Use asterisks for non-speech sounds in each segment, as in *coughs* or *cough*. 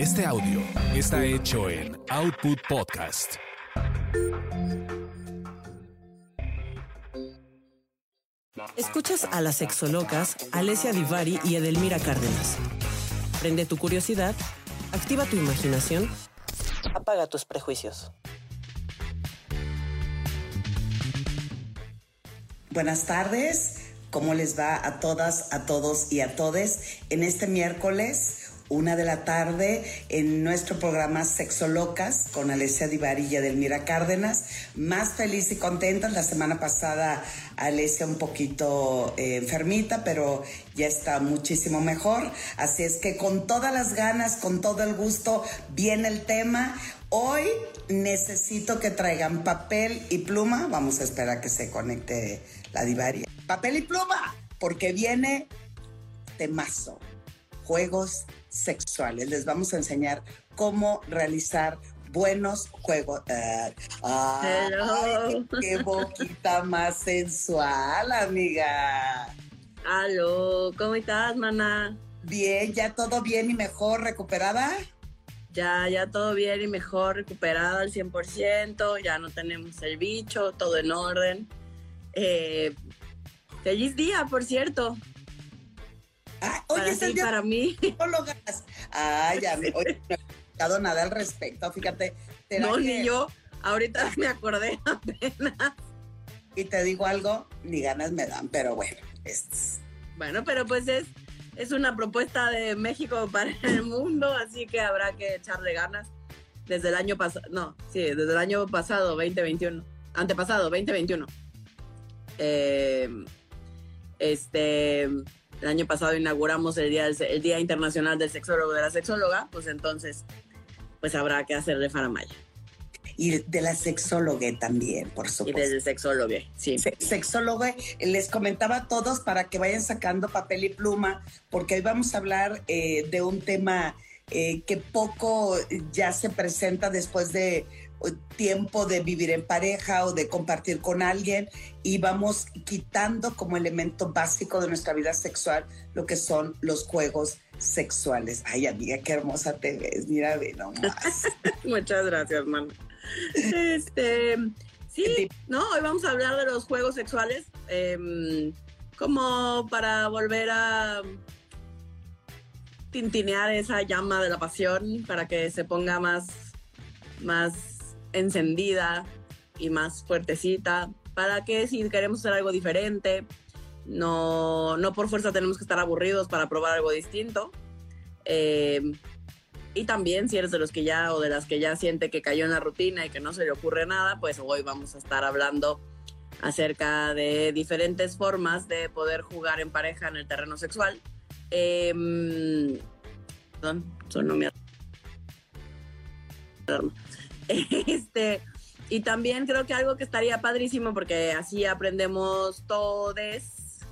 Este audio está hecho en Output Podcast. Escuchas a las sexolocas Alessia Divari y Edelmira Cárdenas. Prende tu curiosidad, activa tu imaginación, apaga tus prejuicios. Buenas tardes, ¿cómo les va a todas, a todos y a todes en este miércoles? Una de la tarde en nuestro programa Sexo Locas con Alessia Divari y Edelmira Cárdenas. Más feliz y contenta. La semana pasada Alessia un poquito eh, enfermita, pero ya está muchísimo mejor. Así es que con todas las ganas, con todo el gusto, viene el tema. Hoy necesito que traigan papel y pluma. Vamos a esperar que se conecte la Divari. Papel y pluma, porque viene temazo. Juegos sexuales. Les vamos a enseñar cómo realizar buenos juegos. Ay, qué boquita más sensual, amiga. Aló, ¿cómo estás, mana? Bien, ya todo bien y mejor, recuperada. Ya, ya todo bien y mejor, recuperada al 100%, ya no tenemos el bicho, todo en orden. Eh, feliz día, por cierto. Ah, oye, para, ti, para mí. Ay, ya me, oye, no he dado nada al respecto, fíjate. No, ni yo. Ahorita me acordé *laughs* apenas. Y te digo algo, ni ganas me dan, pero bueno, es. Bueno, pero pues es, es una propuesta de México para el mundo, así que habrá que echarle ganas. Desde el año pasado, no, sí, desde el año pasado, 2021, antepasado, 2021. Eh, este, el año pasado inauguramos el Día, el día Internacional del Sexólogo de la Sexóloga, pues entonces, pues habrá que hacer de Faramaya. Y de la sexóloga también, por supuesto. Y desde sexólogo, sí. Se sexólogo, les comentaba a todos para que vayan sacando papel y pluma, porque hoy vamos a hablar eh, de un tema eh, que poco ya se presenta después de tiempo de vivir en pareja o de compartir con alguien y vamos quitando como elemento básico de nuestra vida sexual lo que son los juegos sexuales. Ay, amiga, qué hermosa te ves, mira, ve nomás. *laughs* Muchas gracias, man. Este, sí, no, hoy vamos a hablar de los juegos sexuales eh, como para volver a tintinear esa llama de la pasión para que se ponga más, más encendida y más fuertecita, para que si queremos hacer algo diferente, no, no por fuerza tenemos que estar aburridos para probar algo distinto. Eh, y también si eres de los que ya o de las que ya siente que cayó en la rutina y que no se le ocurre nada, pues hoy vamos a estar hablando acerca de diferentes formas de poder jugar en pareja en el terreno sexual. Eh, perdón, sonó *laughs* este, y también creo que algo que estaría padrísimo, porque así aprendemos todos,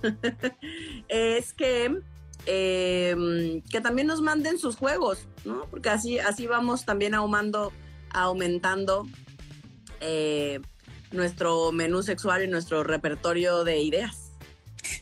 *laughs* es que, eh, que también nos manden sus juegos, ¿no? Porque así, así vamos también ahumando, aumentando eh, nuestro menú sexual y nuestro repertorio de ideas.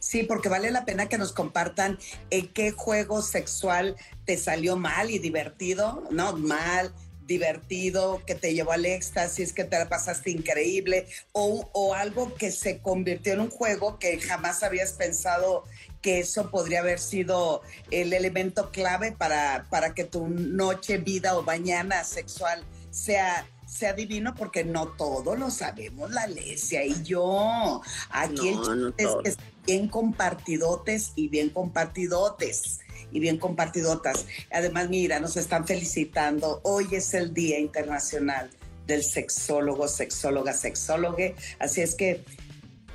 Sí, porque vale la pena que nos compartan en qué juego sexual te salió mal y divertido, no mal, divertido, que te llevó al éxtasis, que te la pasaste increíble, o, o, algo que se convirtió en un juego que jamás habías pensado que eso podría haber sido el elemento clave para, para que tu noche, vida o mañana sexual sea sea divino porque no todo lo sabemos, la Alesia y yo. Aquí no, el no es que es bien compartidotes y bien compartidotes y bien compartidotas. Además, mira, nos están felicitando. Hoy es el Día Internacional del Sexólogo, Sexóloga, Sexólogue. Así es que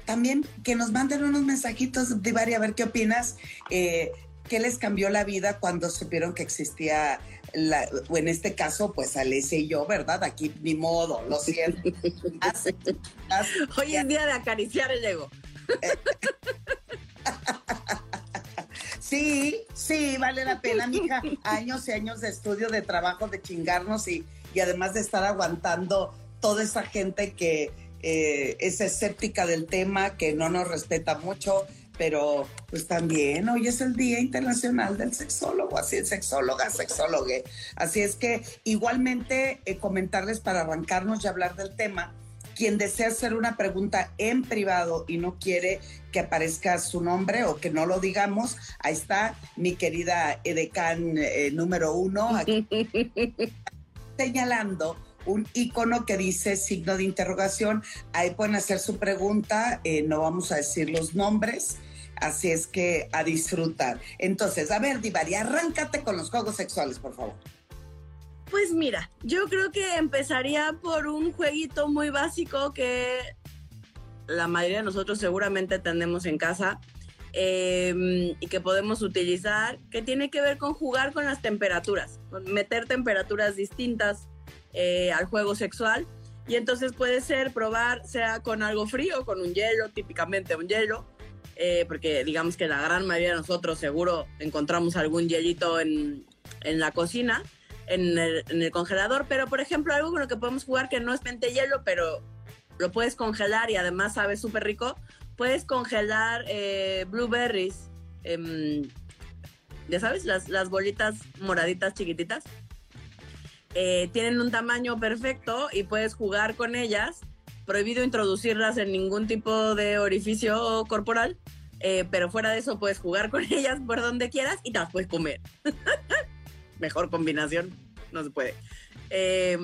también que nos manden unos mensajitos, Divari, a ver qué opinas. Eh, ¿Qué les cambió la vida cuando supieron que existía, la, o en este caso, pues Alessia y yo, ¿verdad? Aquí ni modo, lo siento. *laughs* Hoy es día de acariciar el ego. *laughs* Sí, sí, vale la pena, mija. Años y años de estudio, de trabajo, de chingarnos y, y además de estar aguantando toda esa gente que eh, es escéptica del tema, que no nos respeta mucho, pero pues también hoy es el Día Internacional del Sexólogo, así es, sexóloga, sexólogo. Así es que igualmente eh, comentarles para arrancarnos y hablar del tema, quien desea hacer una pregunta en privado y no quiere que aparezca su nombre o que no lo digamos, ahí está mi querida Edecán eh, número uno, *laughs* aquí, señalando un icono que dice signo de interrogación. Ahí pueden hacer su pregunta, eh, no vamos a decir los nombres. Así es que a disfrutar. Entonces, a ver, Divari, arráncate con los juegos sexuales, por favor. Pues mira, yo creo que empezaría por un jueguito muy básico que la mayoría de nosotros seguramente tenemos en casa em, y que podemos utilizar, que tiene que ver con jugar con las temperaturas, con meter temperaturas distintas eh, al juego sexual. Y entonces puede ser probar, sea con algo frío, con un hielo, típicamente un hielo, eh, porque digamos que la gran mayoría de nosotros seguro encontramos algún hielito en, en la cocina, en el, en el, congelador, pero por ejemplo algo con lo que podemos jugar que no es hielo, pero lo puedes congelar y además sabe súper rico, puedes congelar eh, blueberries, eh, ya sabes, las, las bolitas moraditas chiquititas. Eh, tienen un tamaño perfecto y puedes jugar con ellas. Prohibido introducirlas en ningún tipo de orificio corporal, eh, pero fuera de eso puedes jugar con *laughs* ellas por donde quieras y te las puedes comer. *laughs* Mejor combinación, no se puede. Eh,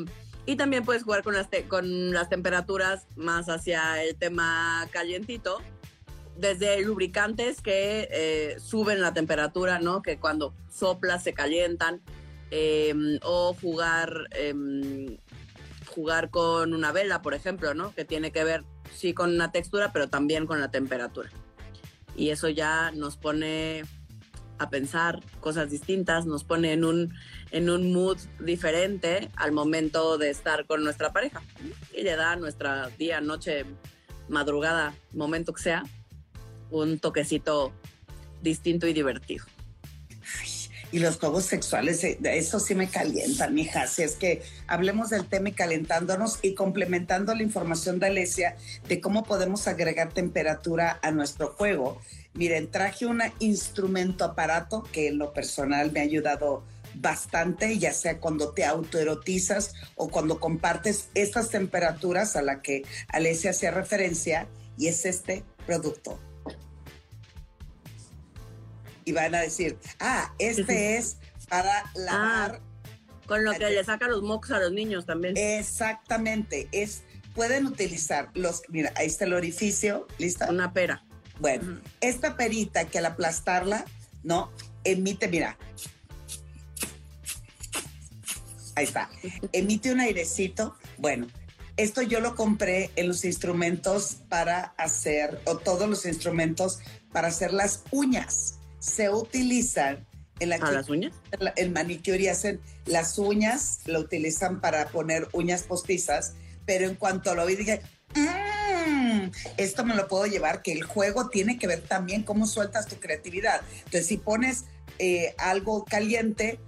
y también puedes jugar con las, con las temperaturas más hacia el tema calientito, desde lubricantes que eh, suben la temperatura, ¿no? Que cuando soplas se calientan eh, o jugar, eh, jugar con una vela, por ejemplo, ¿no? Que tiene que ver, sí, con una textura, pero también con la temperatura. Y eso ya nos pone a pensar cosas distintas, nos pone en un, en un mood diferente al momento de estar con nuestra pareja. Y le da a nuestra día, noche, madrugada, momento que sea, un toquecito distinto y divertido y los juegos sexuales, eh, eso sí me calientan, mija. Así es que hablemos del tema y calentándonos y complementando la información de Alesia de cómo podemos agregar temperatura a nuestro juego. Miren, traje un instrumento aparato que en lo personal me ha ayudado bastante, ya sea cuando te autoerotizas o cuando compartes estas temperaturas a la que Alesia hacía referencia, y es este producto y van a decir, ah, este es para lavar. Ah, con lo que le saca los mocos a los niños también. Exactamente, es, pueden utilizar los, mira, ahí está el orificio, ¿lista? Una pera. Bueno, esta perita que al aplastarla, ¿no? Emite, mira. Ahí está. Emite un airecito. Bueno, esto yo lo compré en los instrumentos para hacer, o todos los instrumentos para hacer las uñas se utilizan en la las uñas? El manicure y hacen las uñas, lo utilizan para poner uñas postizas, pero en cuanto lo vi dije, mmm, esto me lo puedo llevar, que el juego tiene que ver también cómo sueltas tu creatividad. Entonces, si pones eh, algo caliente,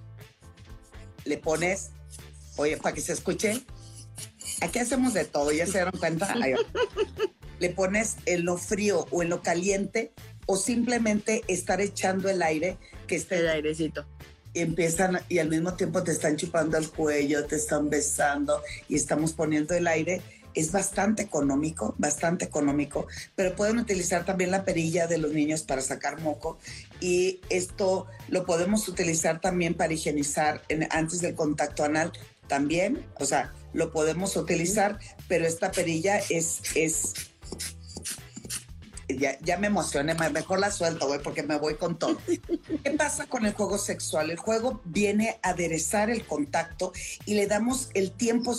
le pones, oye, para que se escuche, aquí hacemos de todo, ya se dieron cuenta. *laughs* le pones en lo frío o en lo caliente o simplemente estar echando el aire que esté el airecito y empiezan y al mismo tiempo te están chupando el cuello, te están besando y estamos poniendo el aire. Es bastante económico, bastante económico, pero pueden utilizar también la perilla de los niños para sacar moco y esto lo podemos utilizar también para higienizar antes del contacto anal también, o sea, lo podemos utilizar, pero esta perilla es, es ya, me emocioné, mejor la suelto, güey, porque me voy con todo. ¿Qué pasa con el juego sexual? El juego viene a aderezar el contacto y le damos el tiempo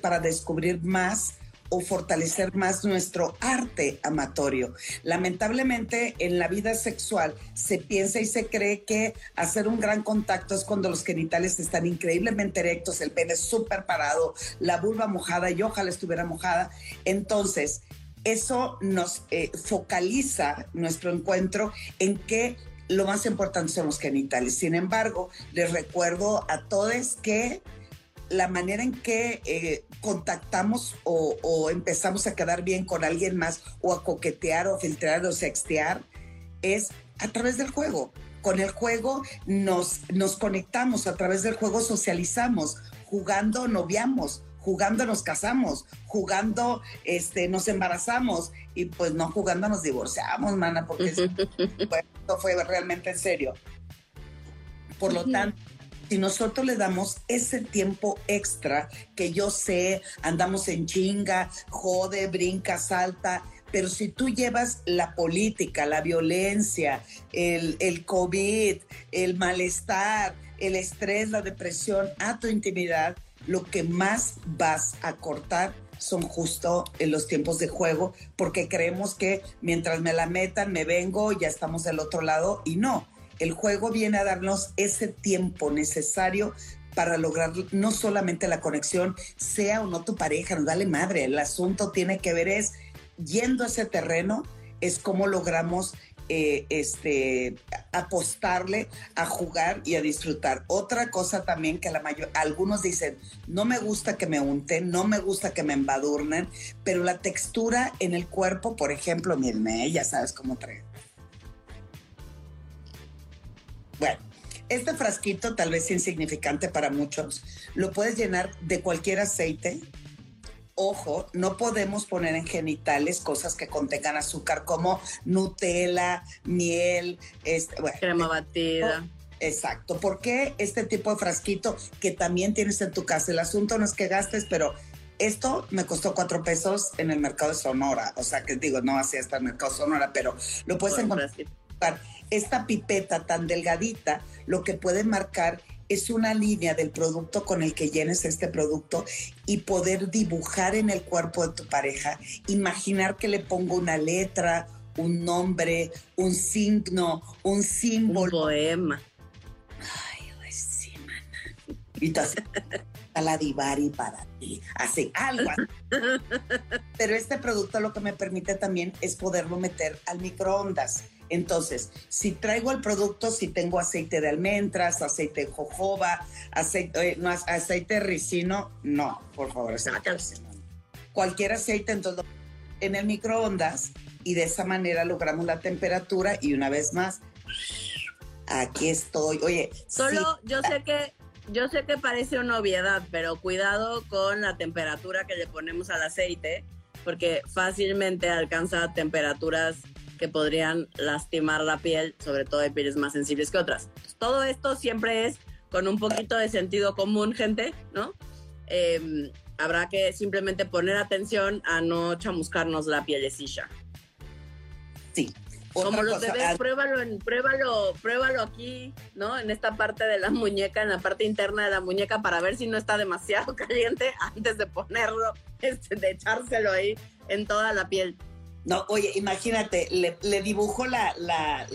para descubrir más o fortalecer más nuestro arte amatorio. Lamentablemente en la vida sexual se piensa y se cree que hacer un gran contacto es cuando los genitales están increíblemente erectos, el pene súper parado, la vulva mojada y ojalá estuviera mojada. Entonces, eso nos eh, focaliza nuestro encuentro en que lo más importante son los genitales. Sin embargo, les recuerdo a todos que la manera en que eh, contactamos o, empezamos a quedar bien con alguien más o a coquetear o filtrar o sextear es a través del juego. Con el juego nos, nos conectamos, a través del juego socializamos, jugando noviamos, jugando nos casamos, jugando este, nos embarazamos y pues no jugando nos divorciamos, mana, porque *laughs* esto fue realmente en serio. Por lo tanto, si nosotros le damos ese tiempo extra que yo sé, andamos en chinga, jode, brinca, salta, pero si tú llevas la política, la violencia, el, el COVID, el malestar, el estrés, la depresión a tu intimidad, lo que más vas a cortar son justo en los tiempos de juego, porque creemos que mientras me la metan, me vengo, ya estamos del otro lado, y no. El juego viene a darnos ese tiempo necesario para lograr no solamente la conexión, sea o no tu pareja, no dale madre, el asunto tiene que ver es yendo a ese terreno, es cómo logramos eh, este, apostarle a jugar y a disfrutar. Otra cosa también que la mayor, algunos dicen, no me gusta que me unten, no me gusta que me embadurnen, pero la textura en el cuerpo, por ejemplo, miren, ya sabes cómo trae. Bueno, este frasquito, tal vez insignificante para muchos, lo puedes llenar de cualquier aceite, ojo, no podemos poner en genitales cosas que contengan azúcar como Nutella, miel, este, crema batida. Exacto. ¿Por qué este tipo de frasquito que también tienes en tu casa? El asunto no es que gastes, pero esto me costó cuatro pesos en el mercado de Sonora. O sea, que digo, no así hasta el mercado Sonora, pero lo puedes encontrar. Esta pipeta tan delgadita, lo que puede marcar es una línea del producto con el que llenes este producto y poder dibujar en el cuerpo de tu pareja, imaginar que le pongo una letra, un nombre, un signo, un símbolo. Un poema. Ay, pues sí, mana. Y a la divari para ti, así, algo. *laughs* Pero este producto lo que me permite también es poderlo meter al microondas entonces, si traigo el producto, si tengo aceite de almendras, aceite de jojoba, aceite, eh, no, aceite de ricino, no, por favor, aceite Cualquier aceite, entonces, en el microondas y de esa manera logramos la temperatura y una vez más, aquí estoy. Oye, solo yo sé que yo sé que parece una obviedad, pero cuidado con la temperatura que le ponemos al aceite, porque fácilmente alcanza temperaturas que podrían lastimar la piel, sobre todo de pieles más sensibles que otras. todo esto siempre es con un poquito de sentido común, gente, ¿no? Em, habrá que simplemente poner atención a no chamuscarnos la pielecilla. Sí. Como los bebés, ah, pruébalo, en, pruébalo, pruébalo aquí, ¿no? En esta parte de la muñeca, en la parte interna de la muñeca, para ver si no está demasiado *laughs* caliente antes de ponerlo, este, de echárselo ahí en toda la piel. No, oye, imagínate, le, le dibujo la, la,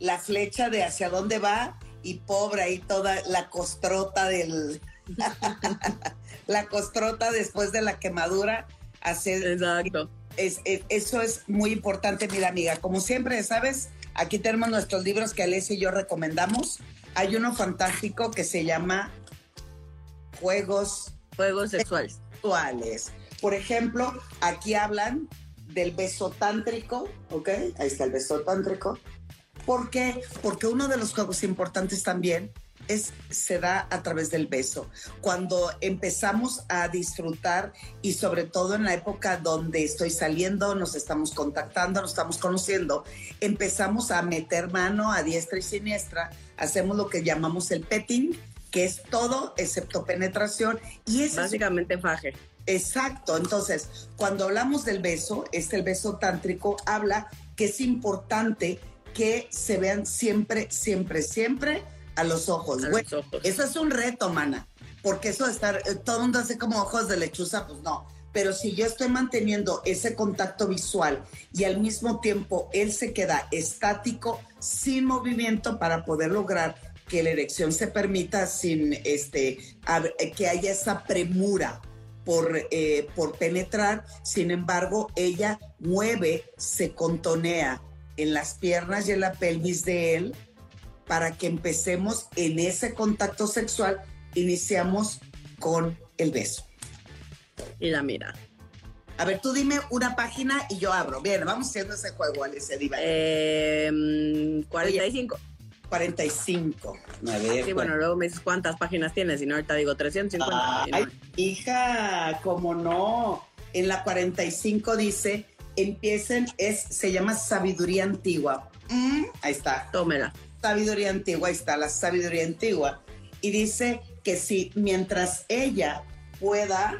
la, flecha de hacia dónde va y pobre ahí toda la costrota del... *laughs* la costrota después de la quemadura. Hacer, Exacto. Es, eso es muy importante, mira amiga. Como siempre, ¿sabes? Aquí tenemos nuestros libros que Alessia y yo recomendamos. Hay uno fantástico que se llama Juegos... Juegos sexuales. sexuales. Por ejemplo, aquí hablan del beso tántrico, ¿ok? Ahí está el beso tántrico. ¿Por qué? Porque uno de los juegos importantes también es, se da a través del beso. Cuando empezamos a disfrutar y sobre todo en la época donde estoy saliendo, nos estamos contactando, nos estamos conociendo, empezamos a meter mano a diestra y siniestra, hacemos lo que llamamos el petting, que es todo excepto penetración y es básicamente faje. Exacto, entonces, cuando hablamos del beso, este el beso tántrico habla que es importante que se vean siempre, siempre, siempre a los ojos. Eso es un reto, mana, porque eso de estar, eh, todo el mundo hace como ojos de lechuza, pues no. Pero si yo estoy manteniendo ese contacto visual y al mismo tiempo él se queda estático, sin movimiento, para poder lograr que la erección se permita sin este, que haya esa premura por, eh, por penetrar, sin embargo, ella mueve, se contonea en las piernas y en la pelvis de él para que empecemos en ese contacto sexual, iniciamos con el beso. Y la mira. A ver, tú dime una página y yo abro. Bien, vamos haciendo ese juego, Alicia Diva. Eh, 45. 45. A ver. Sí, bueno, luego me dices cuántas páginas tienes, y no ahorita digo 350. Ay, hija, cómo no. En la 45 dice, empiecen, es, se llama sabiduría antigua. Mm, ahí está. Tómela. Sabiduría antigua, ahí está, la sabiduría antigua. Y dice que si mientras ella pueda,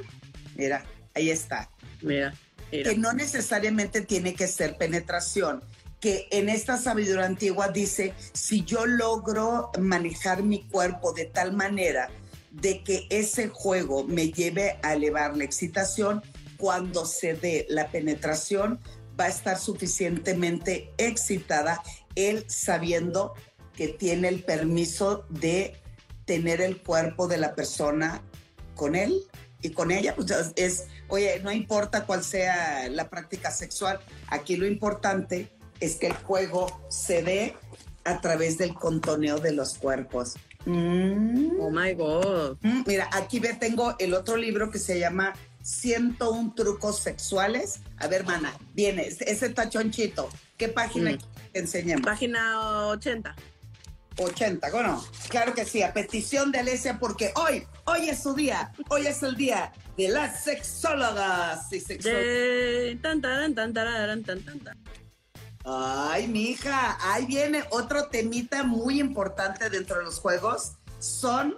mira, ahí está. Mira, mira. Que no necesariamente tiene que ser penetración que en esta sabiduría antigua dice, si yo logro manejar mi cuerpo de tal manera de que ese juego me lleve a elevar la excitación, cuando se dé la penetración va a estar suficientemente excitada, él sabiendo que tiene el permiso de tener el cuerpo de la persona con él y con ella, pues es, oye, no importa cuál sea la práctica sexual, aquí lo importante es que el juego se dé a través del contoneo de los cuerpos. Mm. Oh my God. Mm, mira, aquí ve, tengo el otro libro que se llama 101 trucos sexuales. A ver, mana, viene ese tachonchito. ¿Qué página mm. te enseñamos? Página 80. 80, bueno, claro que sí, a petición de Alesia, porque hoy, hoy es su día, hoy es el día de las sexólogas y sexólogas. Tan, tan, tan. Ay, mija, ahí viene otro temita muy importante dentro de los juegos, son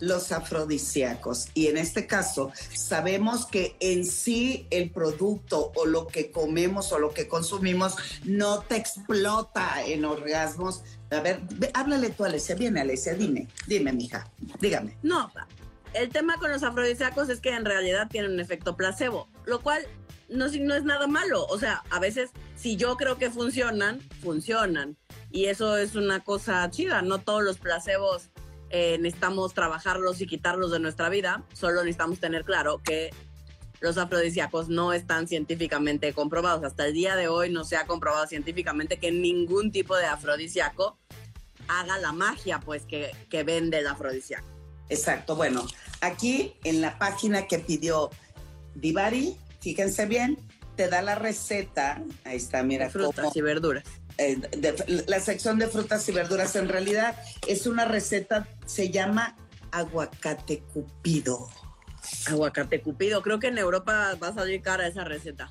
los afrodisíacos. Y en este caso, sabemos que en sí el producto o lo que comemos o lo que consumimos no te explota en orgasmos. A ver, háblale tú, Alesia. Viene, Alesia, dime, dime, mija, dígame. No, el tema con los afrodisíacos es que en realidad tienen un efecto placebo, lo cual no, no es nada malo. O sea, a veces si yo creo que funcionan, funcionan. Y eso es una cosa chida. No todos los placebos eh, necesitamos trabajarlos y quitarlos de nuestra vida. Solo necesitamos tener claro que los afrodisíacos no están científicamente comprobados. Hasta el día de hoy no se ha comprobado científicamente que ningún tipo de afrodisíaco haga la magia pues que, que vende el afrodisíaco. Exacto. Bueno, aquí en la página que pidió Divari, fíjense bien, te da la receta. Ahí está, mira. Frutas y verduras. Eh, la sección de frutas y verduras en realidad es una receta, se llama aguacate cupido. Aguacate cupido, creo que en Europa va a salir cara esa receta.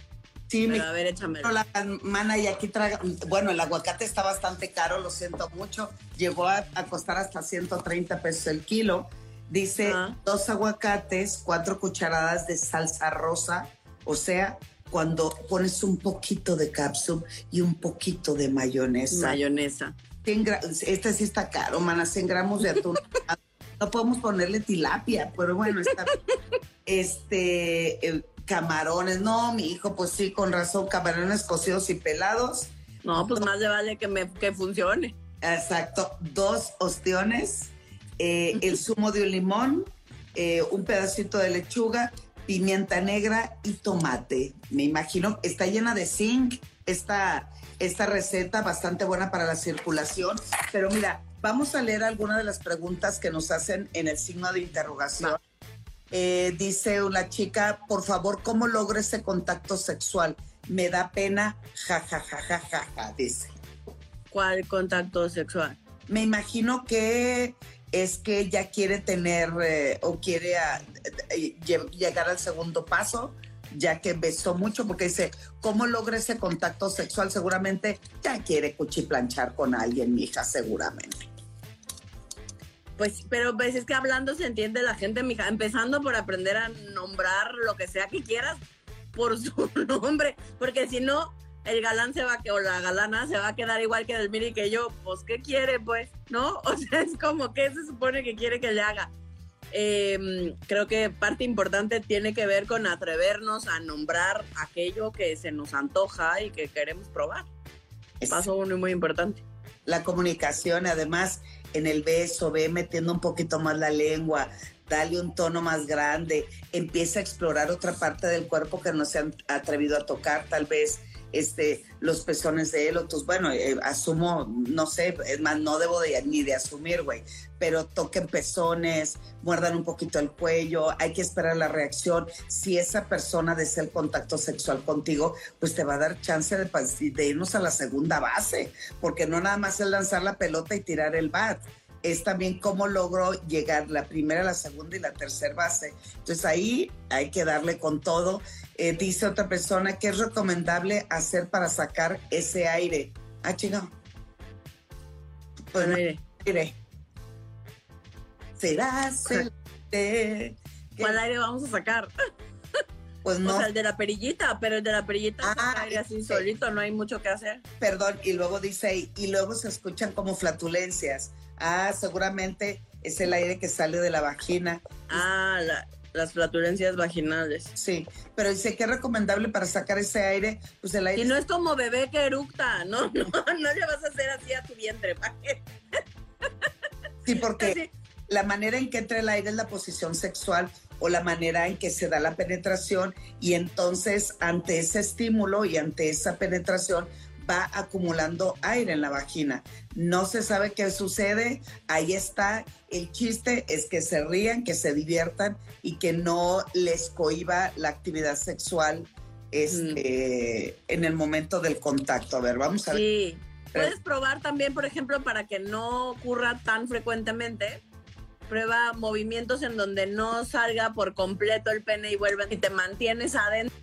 Sí, me, a ver, échame. La mana y aquí traga, bueno, el aguacate está bastante caro, lo siento mucho. Llegó a, costar hasta 130 pesos el kilo. Dice dos aguacates, cuatro cucharadas de salsa rosa, o sea, cuando pones un poquito de cápsula y un poquito de mayonesa. Mayonesa. Este sí está caro, mana, 100 gramos de atún. *laughs* no podemos ponerle tilapia, pero bueno, está. Este, camarones, no, mi hijo, pues sí, con razón, camarones cocidos y pelados. No, pues más le vale que, me, que funcione. Exacto, dos ostiones, eh, el *laughs* zumo de un limón, eh, un pedacito de lechuga, pimienta negra y tomate. Me imagino, está llena de zinc esta, esta receta, bastante buena para la circulación. Pero mira, vamos a leer algunas de las preguntas que nos hacen en el signo de interrogación. Eh, dice una chica, por favor, ¿cómo logro ese contacto sexual? Me da pena, ja, ja, ja, ja, ja, ja, dice. ¿Cuál contacto sexual? Me imagino que es que ella quiere tener eh, o quiere ah, eh, llegar al segundo paso, ya que besó mucho, porque dice, ¿cómo logra ese contacto sexual? Seguramente ya quiere cuchiplanchar con alguien, mi hija, seguramente. Pues, pero pues es que hablando se entiende la gente, mija, empezando por aprender a nombrar lo que sea que quieras por su *laughs* nombre, porque si no, el galán se va a que, o la galana se va a quedar igual que el mini que yo, pues ¿qué quiere pues? ¿No? *laughs* O sea, es como que se supone que quiere que le haga. Em, creo que parte importante tiene que ver con atrevernos a nombrar aquello que se nos antoja y que queremos probar. Paso uno muy importante. La comunicación, además, en el beso, ve metiendo un poquito más la lengua, dale un tono más grande, empieza a explorar otra parte del cuerpo que no se han atrevido a tocar, tal vez este, los pezones de él o tus, bueno, eh, asumo, no sé, es más, no debo de, ni de asumir, güey, pero toquen pezones, muerdan un poquito el cuello, hay que esperar la reacción. Si esa persona desea el contacto sexual contigo, pues te va a dar chance de, de irnos a la segunda base, porque no nada más es lanzar la pelota y tirar el bat es también cómo logró llegar la primera, la segunda y la tercera base. Entonces ahí hay que darle con todo. Eh, dice otra persona, ¿qué es recomendable hacer para sacar ese aire? Ah, chingado. Pues aire. aire. Será ¿Cuál aire vamos a sacar? Pues no. O sea, el de la perillita, pero el de la perillita ah, así solito, no hay mucho que hacer. Perdón, y luego dice y luego se escuchan como flatulencias. Ah, seguramente es el aire que sale de la vagina. Ah, las flatulencias vaginales. Sí, pero dice que es recomendable para sacar ese aire, pues el aire. Y no es como bebé que eructa, *laughs* no, no, no le vas a hacer así a tu vientre. Sí, porque *laughs* la manera en que entra el aire es la posición sexual o la manera en que se da la penetración y entonces ante ese estímulo y ante esa penetración va acumulando aire en la vagina. No se sabe qué sucede, ahí está. El chiste es que se rían, que se diviertan y que no les cohiba la actividad sexual este, en el momento del contacto. A ver, vamos a ver. Sí. Puedes probar también, por ejemplo, para que no ocurra tan frecuentemente, prueba movimientos en donde no salga por completo el pene y vuelven y te mantienes adentro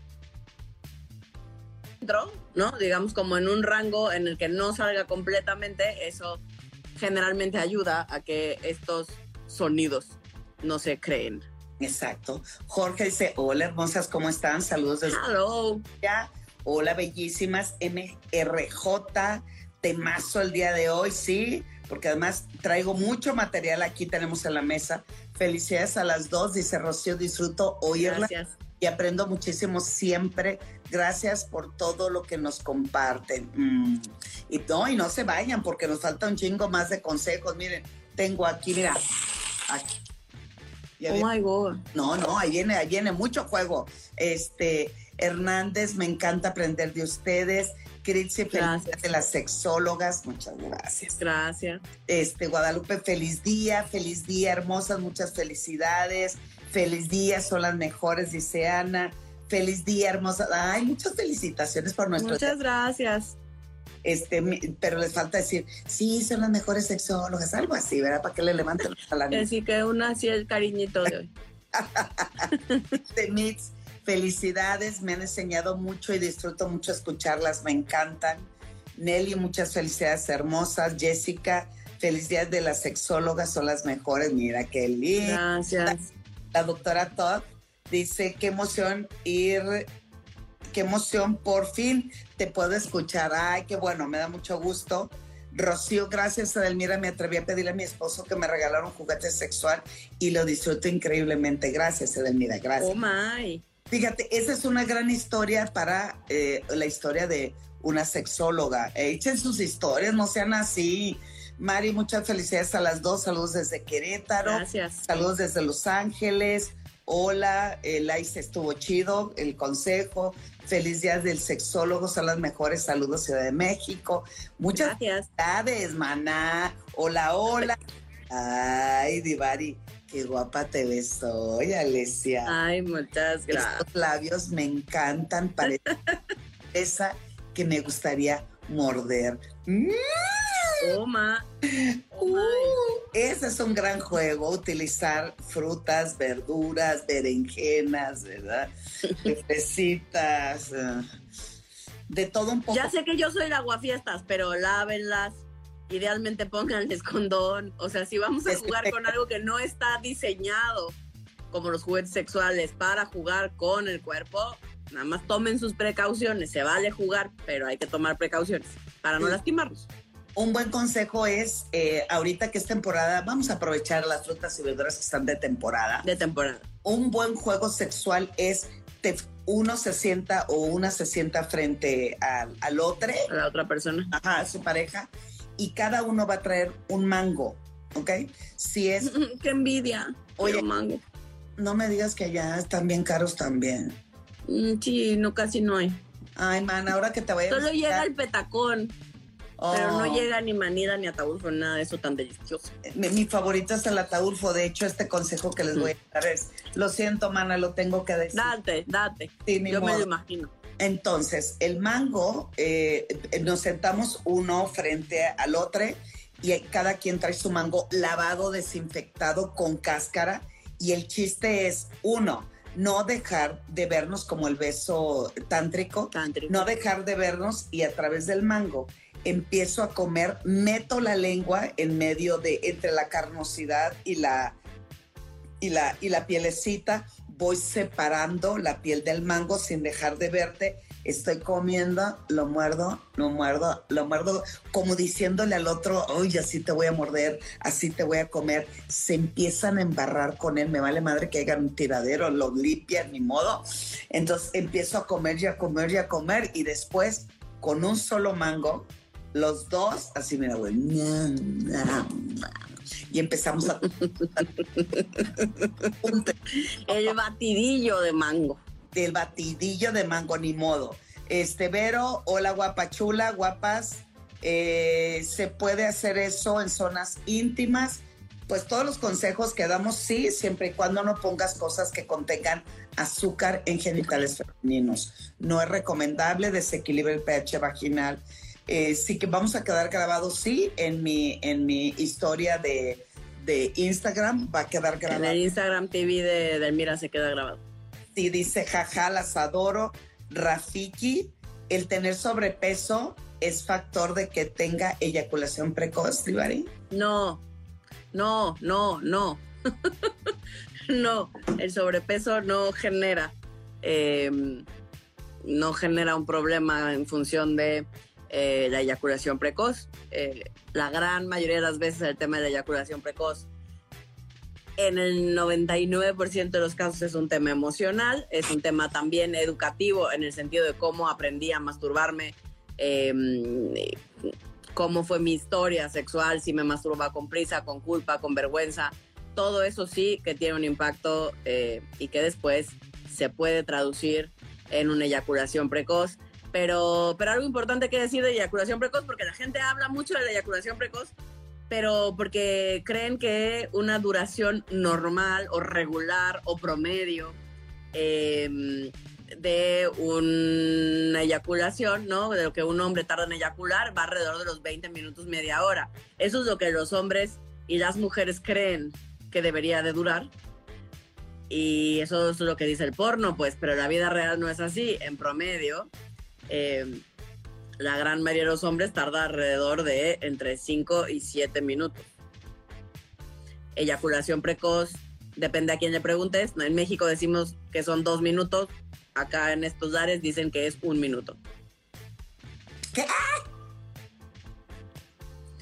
¿no? Digamos como en un rango en el que no salga completamente, eso generalmente ayuda a que estos sonidos no se creen. Exacto. Jorge dice, hola hermosas, ¿cómo están? Saludos desde... Hello. Hola bellísimas, MRJ, temazo el día de hoy, sí, porque además traigo mucho material aquí, tenemos en la mesa. Felicidades a las dos, dice Rocío, disfruto oírla. Gracias y aprendo muchísimo siempre. Gracias por todo lo que nos comparten. Mm. Y no, y no se vayan porque nos falta un chingo más de consejos. Miren, tengo aquí, mira, aquí. Oh my God. No, no, ahí viene, ahí viene mucho juego. Este, Hernández, me encanta aprender de ustedes. Critzi, de las sexólogas, muchas gracias. Gracias. Este, Guadalupe, feliz día, feliz día, hermosas, muchas felicidades. Feliz día, son las mejores, dice Ana. Feliz día, hermosa. Ay, muchas felicitaciones por nuestro. Muchas gracias. Este, pero les falta decir, sí, son las mejores sexólogas, algo así, ¿verdad? Para que le levanten la *laughs* Así que una así el cariñito de hoy. *laughs* de Mix, felicidades, me han enseñado mucho y disfruto mucho escucharlas, me encantan. Nelly, muchas felicidades hermosas. Jessica, felicidades de las sexólogas, son las mejores. Mira qué lindo. Gracias la doctora Todd dice, qué emoción ir, qué emoción, por fin te puedo escuchar. Ay, qué bueno, me da mucho gusto. Rocío, gracias Edelmira, me atreví a pedirle a mi esposo que me regalara un juguete sexual y lo disfruto increíblemente. Gracias Edelmira, gracias. Oh my. Fíjate, esa es una gran historia para eh, la historia de una sexóloga. Echen sus historias, no sean así. Mari, muchas felicidades a las dos. Saludos desde Querétaro. Gracias. Saludos desde Los Ángeles. Hola, el ICE estuvo chido, el consejo. Feliz día del sexólogo, son las mejores. Saludos, Ciudad de México. Muchas gracias. maná. Hola, hola. *laughs* Ay, Divari, qué guapa te ves hoy, Alesia. Ay, muchas gracias. Estos labios me encantan, parece *laughs* esa que me gustaría morder. ¡Mmm! Toma. Uh, ese es un gran juego, utilizar frutas, verduras, berenjenas, ¿verdad? *laughs* Fresitas, eh, de todo un poco. Ya sé que yo soy la aguafiestas, pero lávenlas, idealmente pónganles condón. O sea, si vamos a jugar con algo que no está diseñado como los juguetes sexuales para jugar con el cuerpo, nada más tomen sus precauciones. Se vale jugar, pero hay que tomar precauciones para no lastimarlos un buen consejo es, eh, ahorita que es temporada, vamos a aprovechar las frutas y verduras que están de temporada. De temporada. Un buen juego sexual es uno se sienta o una se sienta frente al, al otro. A la otra persona. Ajá, a su pareja. Y cada uno va a traer un mango, ¿ok? Si es... *laughs* ¡Qué envidia! Oye, mango. No me digas que allá están bien caros también. Mm, sí, no, casi no hay. Ay, man, ahora que te voy a Solo visitar- llega el petacón, pero no Oh. llega ni manida ni ataúd, nada de eso tan delicioso. Mi, mi favorito es el ataulfo. De hecho, este consejo que les voy a dar es, lo siento, mana, lo tengo que decir. Date, date. Sí, Yo me lo imagino. Entonces, el mango, eh, nos sentamos uno frente al otro y cada quien trae su mango lavado, desinfectado, con cáscara. Y el chiste es, uno, no dejar de vernos como el beso tántrico, Tántrico. no dejar de vernos y a través del mango empiezo a comer, meto la lengua en medio de, entre la carnosidad y la, y la, y la pielecita, voy separando la piel del mango sin dejar de verte, estoy comiendo, lo muerdo, lo muerdo, lo muerdo, como diciéndole al otro, oye, así te voy a morder, así te voy a comer, se empiezan a embarrar con él, me vale madre que hagan un tiradero, lo limpian, ni modo, entonces empiezo a comer y a comer y a comer y después con un solo mango, los dos, así mira, güey, y empezamos a... *laughs* El batidillo de mango. del batidillo de mango, ni modo. Este, Vero, hola guapa chula, guapas. Eh, ¿Se puede hacer eso en zonas íntimas? Pues todos los consejos que damos, sí, siempre y cuando no pongas cosas que contengan azúcar en genitales femeninos. No es recomendable, desequilibra el pH vaginal. Eh, sí que vamos a quedar grabados, sí, en mi, en mi historia de, de Instagram va a quedar En grabado. el Instagram TV de Delmira se queda grabado. Sí, dice jaja, las adoro. Rafiki, el tener sobrepeso es factor de que tenga eyaculación precoz, Divari. No, no, no, no. *laughs* no, el sobrepeso no genera, eh, no genera un problema en función de eh, la eyaculación precoz. Eh, la gran mayoría de las veces el tema de la eyaculación precoz, en el 99% de los casos es un tema emocional, es un tema también educativo en el sentido de cómo aprendí a masturbarme. eh, cómo fue mi historia sexual, si me masturbaba con prisa, con culpa, con vergüenza. Todo eso sí que tiene un impacto eh, y que después se puede traducir en una eyaculación precoz. Pero, pero algo importante que decir de eyaculación precoz, porque la gente habla mucho de la eyaculación precoz, pero porque creen que una duración normal o regular o promedio eh, de una eyaculación, ¿no? De lo que un hombre tarda en eyacular, va alrededor de los 20 minutos, media hora. Eso es lo que los hombres y las mujeres creen que debería de durar. Y eso es lo que dice el porno, pues, pero la vida real no es así. En promedio, eh, la gran mayoría de los hombres tarda alrededor de entre 5 y 7 minutos. Eyaculación precoz, depende a quién le preguntes. En México decimos que son dos minutos, acá en estos lares dicen que es un minuto. ¿Qué?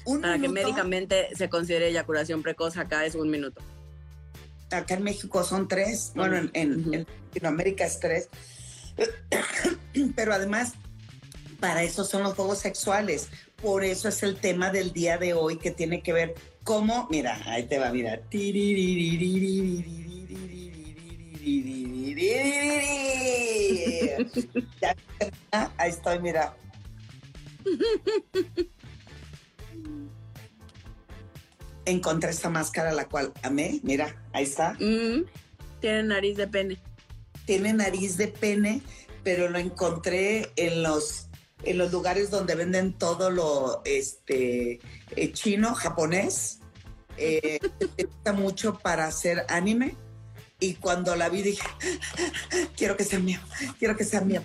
Un Para que minuto. médicamente se considere eyaculación precoz, acá es un minuto. Acá en México son tres. Bueno, en, en- Ujú. en Latinoamérica es tres. *coughs* Pero además, para eso son los juegos sexuales. Por eso es el tema del día de hoy que tiene que ver cómo, mira, ahí te va, mira. Ahí estoy, mira. Encontré esta máscara, la cual amé. Mira, ahí está. Mm, tiene nariz de pene. Tiene nariz de pene, pero lo encontré en los en los lugares donde venden todo lo este eh, chino, japonés. Eh, gusta mucho para hacer anime. Y cuando la vi dije, *laughs* quiero que sea mío, quiero que sea mío.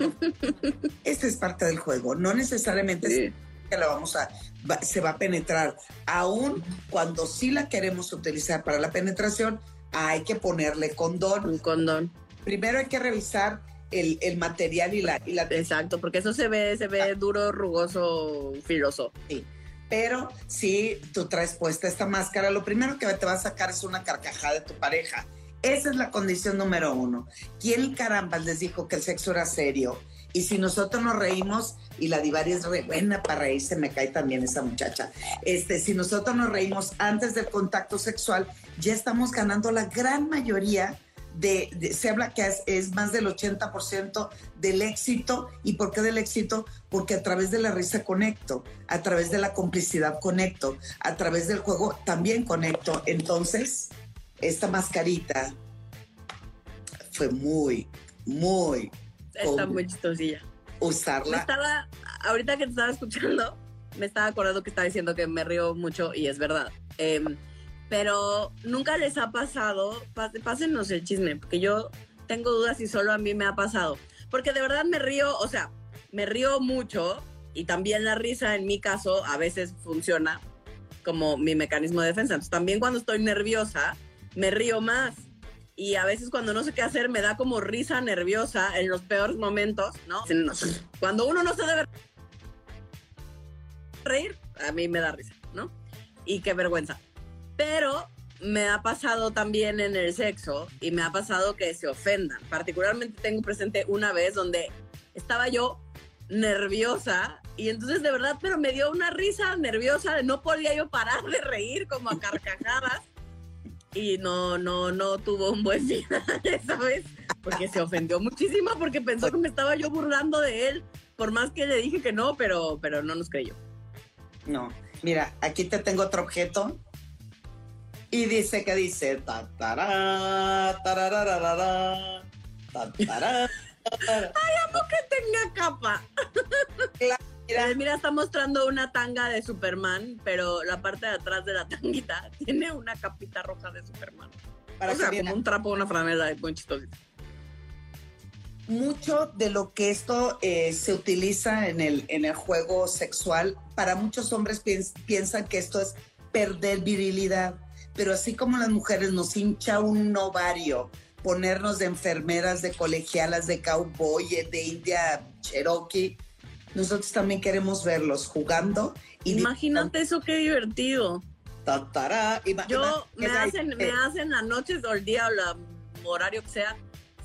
*laughs* Esta es parte del juego. No necesariamente es que la vamos a, va- se va a penetrar. Aún cuando sí la queremos utilizar para la penetración, hay que ponerle condón Un condón. Primero hay que revisar el, el material y la, y la Exacto, porque eso se ve, se ve duro, rugoso, filoso. pero si tú traes puesta esta máscara, lo primero que te va a sacar es una carcajada de tu pareja. Esa es la condición número uno. ¿Quién caramba les dijo que el sexo era serio? Y si nosotros nos reímos, y la divaria es re buena para reírse, me cae también esa muchacha. Este, si nosotros nos reímos antes del contacto sexual, ya estamos ganando la gran mayoría de, se habla que es, más del 80% del éxito. ¿Y por qué del éxito? Porque a través de la risa conecto, a través de la complicidad conecto, a través del juego también conecto. Entonces, esta mascarita fue muy, muy... Está muy chistosilla. Usarla. estaba, ahorita que te estaba escuchando, me estaba acordando que estaba diciendo que me río mucho y es verdad. Em, pero nunca les ha pasado, pásenos el chisme, porque yo tengo dudas si solo a mí me ha pasado. Porque de verdad me río, o sea, me río mucho y también la risa en mi caso a veces funciona como mi mecanismo de defensa. También cuando estoy nerviosa, me río más. Y a veces cuando no sé qué hacer me da como risa nerviosa en los peores momentos, ¿no? Cuando uno no se debe reír, a mí me da risa, ¿no? Y qué vergüenza. Pero me ha pasado también en el sexo y me ha pasado que se ofendan. Particularmente tengo presente una vez donde estaba yo nerviosa y entonces de verdad, pero me dio una risa nerviosa, no podía yo parar de reír como a carcajadas y no, no, no tuvo un buen final *laughs* esa vez porque se ofendió muchísimo porque pensó que me estaba yo burlando de él, por más que le dije que no, pero, pero no nos creyó. No, mira, aquí te tengo otro objeto y dice que dice tatará, tarararara, tatará. Ay, amo que tenga capa. Mira. mira, está mostrando una tanga de Superman, pero la parte de atrás de la tanguita *laughs* tiene una capita roja de Superman. Para o sea, como un trapo, una franela de buen chistosito. Mucho de lo que esto eh, se utiliza en el, en el juego sexual, para muchos hombres piensan que esto es perder virilidad pero así como las mujeres nos hincha un ovario ponernos de enfermeras, de colegialas, de cowboy, de India Cherokee, nosotros también queremos verlos jugando. Imagínate eso, qué divertido. Yo me hacen, me hacen las noches o el día o el horario que sea,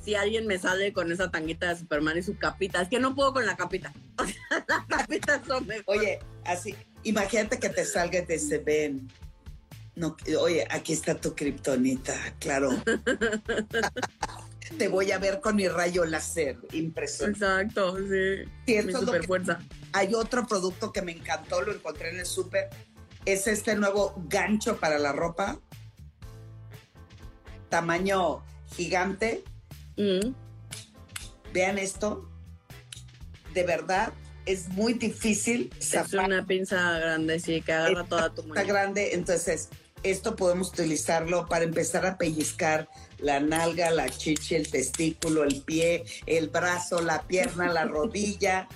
si alguien me sale con esa tanguita de Superman y su capita. Es que no puedo con la capita. *laughs* O sea, las capitas son mejor. Oye, así, imagínate que te salga y te se ven no, oye, aquí está tu kriptonita, claro. *laughs* Te voy a ver con mi rayo láser, impresionante. Exacto, sí. mi super fuerza. Hay otro producto que me encantó, lo encontré en el súper. Es este nuevo gancho para la ropa. Tamaño gigante. Mm. Vean esto. De verdad, es muy difícil. Es una pinza grande, sí, que agarra toda tu mano. Está grande, entonces esto podemos utilizarlo para empezar a pellizcar la nalga, la chicha, el testículo, el pie, el brazo, la pierna, la *laughs* rodilla.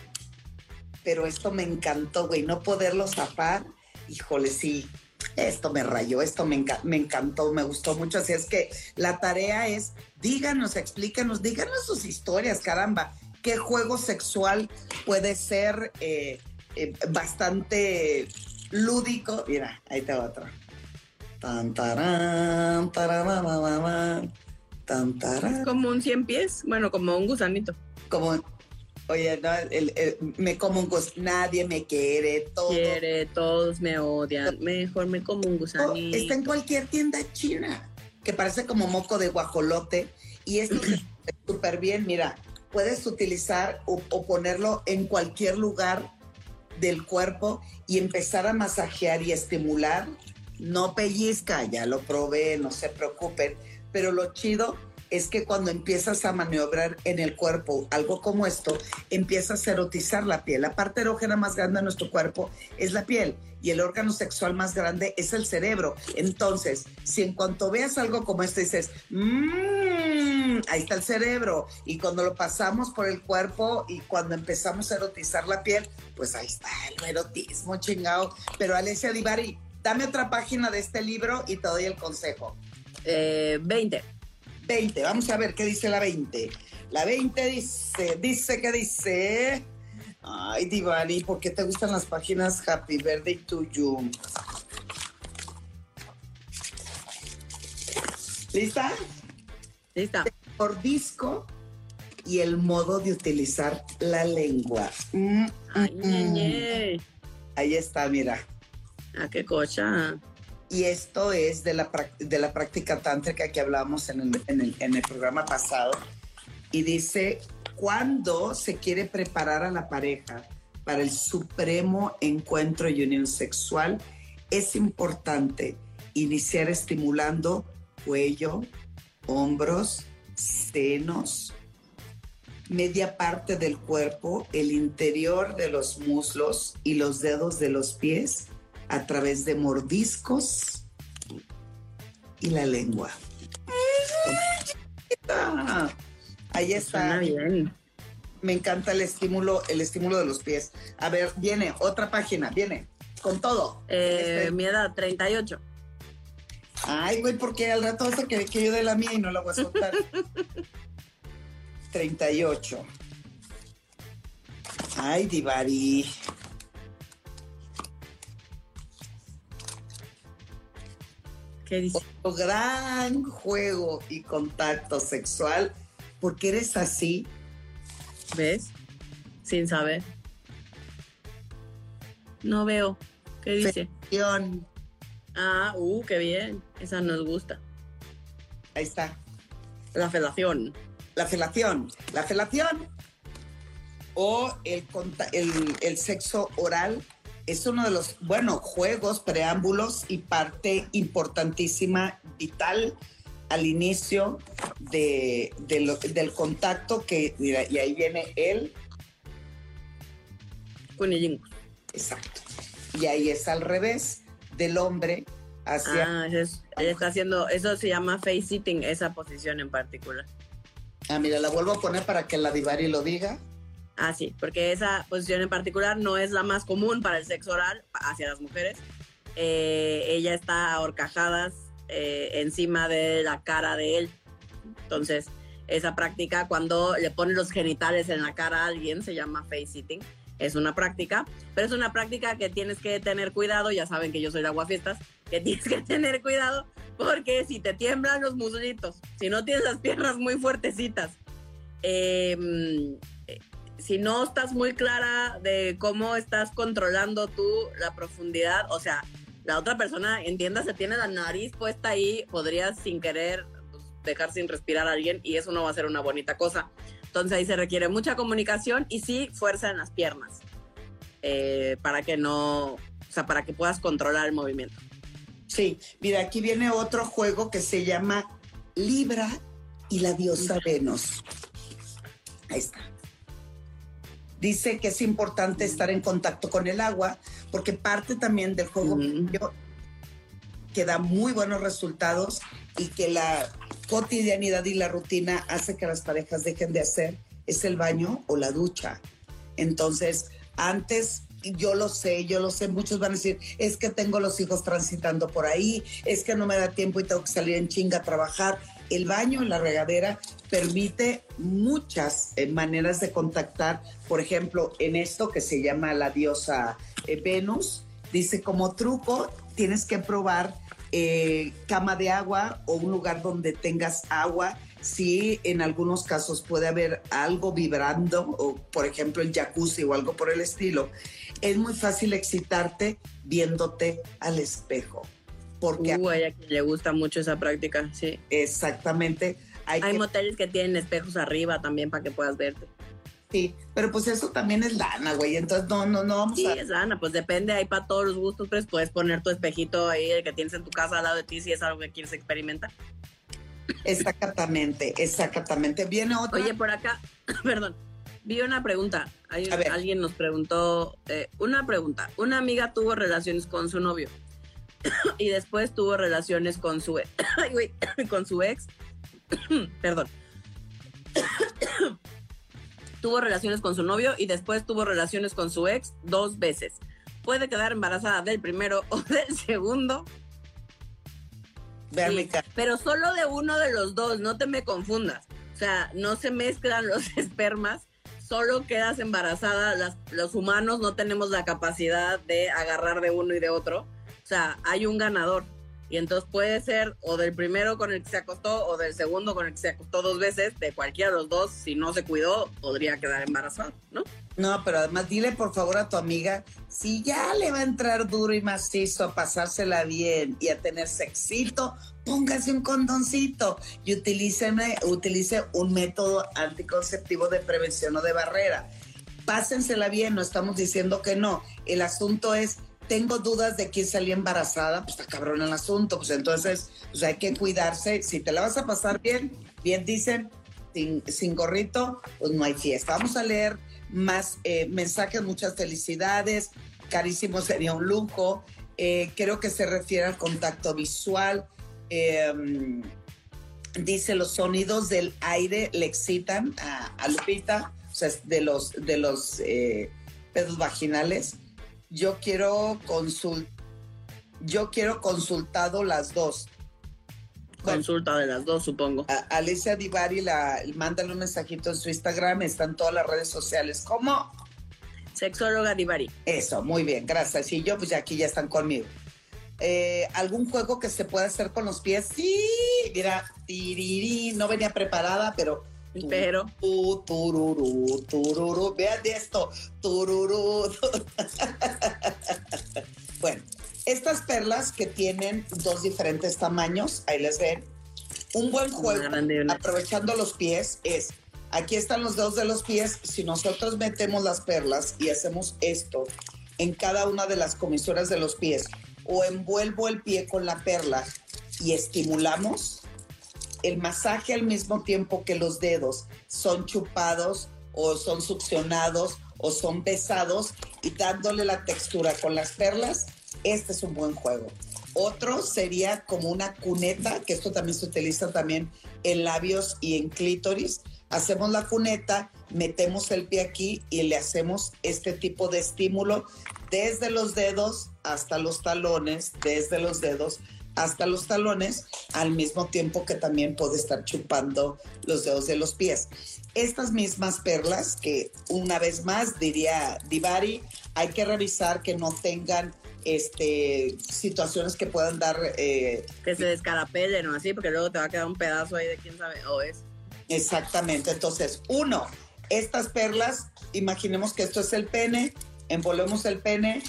Pero esto me encantó, güey, no poderlo zafar. Híjole, sí, esto me rayó, esto me, me, encantó, me gustó mucho. Así es que la tarea es, díganos, explícanos, díganos sus historias, caramba. ¿Qué juego sexual puede ser eh, eh, bastante lúdico? Mira, ahí te va otro. Tan, tarán, tan, tarán. Como un cien pies, bueno, como un gusanito. Como, oye, me como un gusanito, nadie me quiere, todo. Quiere, todos me odian, mejor me como un gusanito. Está en cualquier tienda china, que parece como moco de guajolote, y esto es súper bien, mira, puedes utilizar o ponerlo en cualquier lugar del cuerpo y empezar a masajear y estimular no pellizca, ya lo probé, no se preocupen, pero lo chido es que cuando empiezas a maniobrar en el cuerpo algo como esto, empiezas a erotizar la piel. La parte erógena más grande de nuestro cuerpo es la piel y el órgano sexual más grande es el cerebro. Entonces, si en cuanto veas algo como esto dices, mmm, ahí está el cerebro, y cuando lo pasamos por el cuerpo y cuando empezamos a erotizar la piel, pues ahí está el erotismo chingado. Pero Alessia Divari, Dame otra página de este libro y te doy el consejo. Eh, 20. 20, vamos a ver qué dice la 20. La 20 dice, dice que dice... Ay, Divani, ¿por qué te gustan las páginas Happy Birthday to You? ¿Lista? Lista. Por disco y el modo de utilizar la lengua. Mm, Ay, mm, mm. Ahí está, mira. Ah, qué cocha. y esto es de la, de la práctica tántrica que el, en, el, en el programa pasado. Y dice, cuando se quiere preparar a la pareja para el supremo encuentro y unión sexual, es importante iniciar estimulando cuello, hombros, senos, media parte del cuerpo, el interior de los muslos y los dedos de los pies a través de mordiscos y la lengua. Ahí está. bien. Me encanta el estímulo, el estímulo de los pies. A ver, viene otra página, viene con todo. Eh, este... Mi edad, 38. Ay, güey, porque al rato vas a querer que yo de la mía y no la voy a soltar. *laughs* 38. Ay, Divari. ¿Qué dice? Otro gran juego y contacto sexual, porque eres así. ¿Ves? Sin saber. No veo. ¿Qué dice? Felación. Ah, uh, qué bien. Esa nos gusta. Ahí está. La felación. La felación. La felación o el, el, el sexo oral es uno de los, bueno, juegos, preámbulos y parte importantísima, vital al inicio de, de lo, del contacto que, mira, y ahí viene el... Cunillingus. Exacto. Y ahí es al revés del hombre hacia... Ah, eso, es, ella está haciendo, eso se llama face sitting, esa posición en particular. Ah, mira, la vuelvo a poner para que la Divari lo diga. Ah, sí, porque esa posición en particular no es la más común para el sexo oral hacia las mujeres. Eh, ella está ahorcajadas eh, encima de la cara de él. Entonces, esa práctica, cuando le ponen los genitales en la cara a alguien, se llama face sitting. Es una práctica, pero es una práctica que tienes que tener cuidado. Ya saben que yo soy de aguafiestas, que *laughs* tienes que tener cuidado porque si te tiemblan los muslitos, si no tienes las piernas muy fuertecitas, eh, si no estás muy clara de cómo estás controlando tú la profundidad, o sea, la otra persona, entienda, se tiene la nariz puesta ahí, podrías sin querer pues, dejar sin respirar a alguien y eso no va a ser una bonita cosa. Entonces ahí se requiere mucha comunicación y sí fuerza en las piernas eh, para que no, o sea, para que puedas controlar el movimiento. Sí, mira, aquí viene otro juego que se llama Libra y la diosa Venus. Ahí está dice que es importante estar en contacto con el agua, porque parte también del juego mm. que da muy buenos resultados y que la cotidianidad y la rutina hace que las parejas dejen de hacer es el baño o la ducha. Entonces, antes yo lo sé, yo lo sé, muchos van a decir, es que tengo los hijos transitando por ahí, es que no me da tiempo y tengo que salir en chinga a trabajar. El baño, la regadera, permite muchas eh, maneras de contactar. Por ejemplo, en esto que se llama la diosa eh, Venus, dice como truco, tienes que probar eh, cama de agua o un lugar donde tengas agua. Si en algunos casos puede haber algo vibrando, o por ejemplo el jacuzzi o algo por el estilo, es muy fácil excitarte viéndote al espejo. Porque uh, a le gusta mucho esa práctica, sí. Exactamente hay, moteles que tienen espejos arriba también para que puedas verte. Sí, pero pues eso también es lana, güey. Entonces no, no, no vamos sí, es lana, pues depende, hay para todos los gustos, pues puedes poner tu espejito ahí, el que tienes en tu casa al lado de ti, si es algo que quieres experimentar. Exactamente, exactamente. Viene otro. Oye, por acá, *coughs* perdón, vi una pregunta. alguien nos preguntó, eh, una pregunta. Una amiga tuvo relaciones con su novio *coughs* y después tuvo relaciones con su, *coughs* *coughs* con su ex perdón, tuvo relaciones con su novio y después tuvo relaciones con su ex dos veces. Puede quedar embarazada del primero *laughs* o del segundo. pero solo de uno de los dos, no te me confundas. O sea, no se mezclan los *laughs* espermas, solo quedas embarazada. los humanos no tenemos la capacidad de agarrar de uno y de otro. O sea, hay un ganador. Y entonces puede ser o del primero con el que se acostó o del segundo con el que se acostó dos veces, de cualquiera de los dos, si no se cuidó, podría quedar embarazado, ¿no? No, pero además dile por favor a tu amiga, si ya le va a entrar duro y macizo a pasársela bien y a tener sexito, póngase un condoncito y utilice, utilice un método anticonceptivo de prevención o de barrera. Pásensela bien, no estamos diciendo que no. El asunto es, tengo dudas de quién salió embarazada, pues está cabrón el asunto, pues entonces pues hay que cuidarse. Si te la vas a pasar bien, bien dicen, sin, sin gorrito, pues no hay fiesta. Vamos a leer más eh, mensajes, muchas felicidades, carísimo sería un lujo. Eh, creo que se refiere al contacto visual. Em, dice los sonidos del aire le excitan a, Lupita, o sea, de los, de los eh, pedos vaginales. Yo quiero consult, yo quiero consultado las dos consulta de las dos, supongo. Alicia Divari, la, mándale un mensajito en su Instagram, están todas las redes sociales. ¿Cómo? Sexóloga Divari. Eso, muy bien, gracias. Y yo, pues ya aquí ya están conmigo. Eh, ¿Algún juego que se pueda hacer con los pies? Sí, mira, tiriri, no venía preparada, pero... pero... Tu, tururú, tururú, vean esto, tururú. *laughs* bueno, estas perlas que tienen dos diferentes tamaños, ahí les ven. Un buen juego, aprovechando los pies, es, aquí están los dedos de los pies, si nosotros metemos las perlas y hacemos esto en cada una de las comisuras de los pies, o envuelvo el pie con la perla y estimulamos, el masaje al mismo tiempo que los dedos son chupados o son succionados o son besados y dándole la textura con las perlas, este es un buen juego. Otro sería como una cuneta, que esto también se utiliza también en labios y en clítoris. Hacemos la cuneta, metemos el pie aquí y le hacemos este tipo de estímulo desde los dedos hasta los talones, desde los dedos hasta los talones, al mismo tiempo que también puede estar chupando los dedos de los pies. Estas mismas perlas, que una vez más diría Divari, hay que revisar que no tengan este, situaciones que puedan dar... Eh, que se descarapelen o así, porque luego te va a quedar un pedazo ahí de quién sabe, o es. Exactamente, entonces, uno, estas perlas, imaginemos que esto es el pene, envolvemos el pene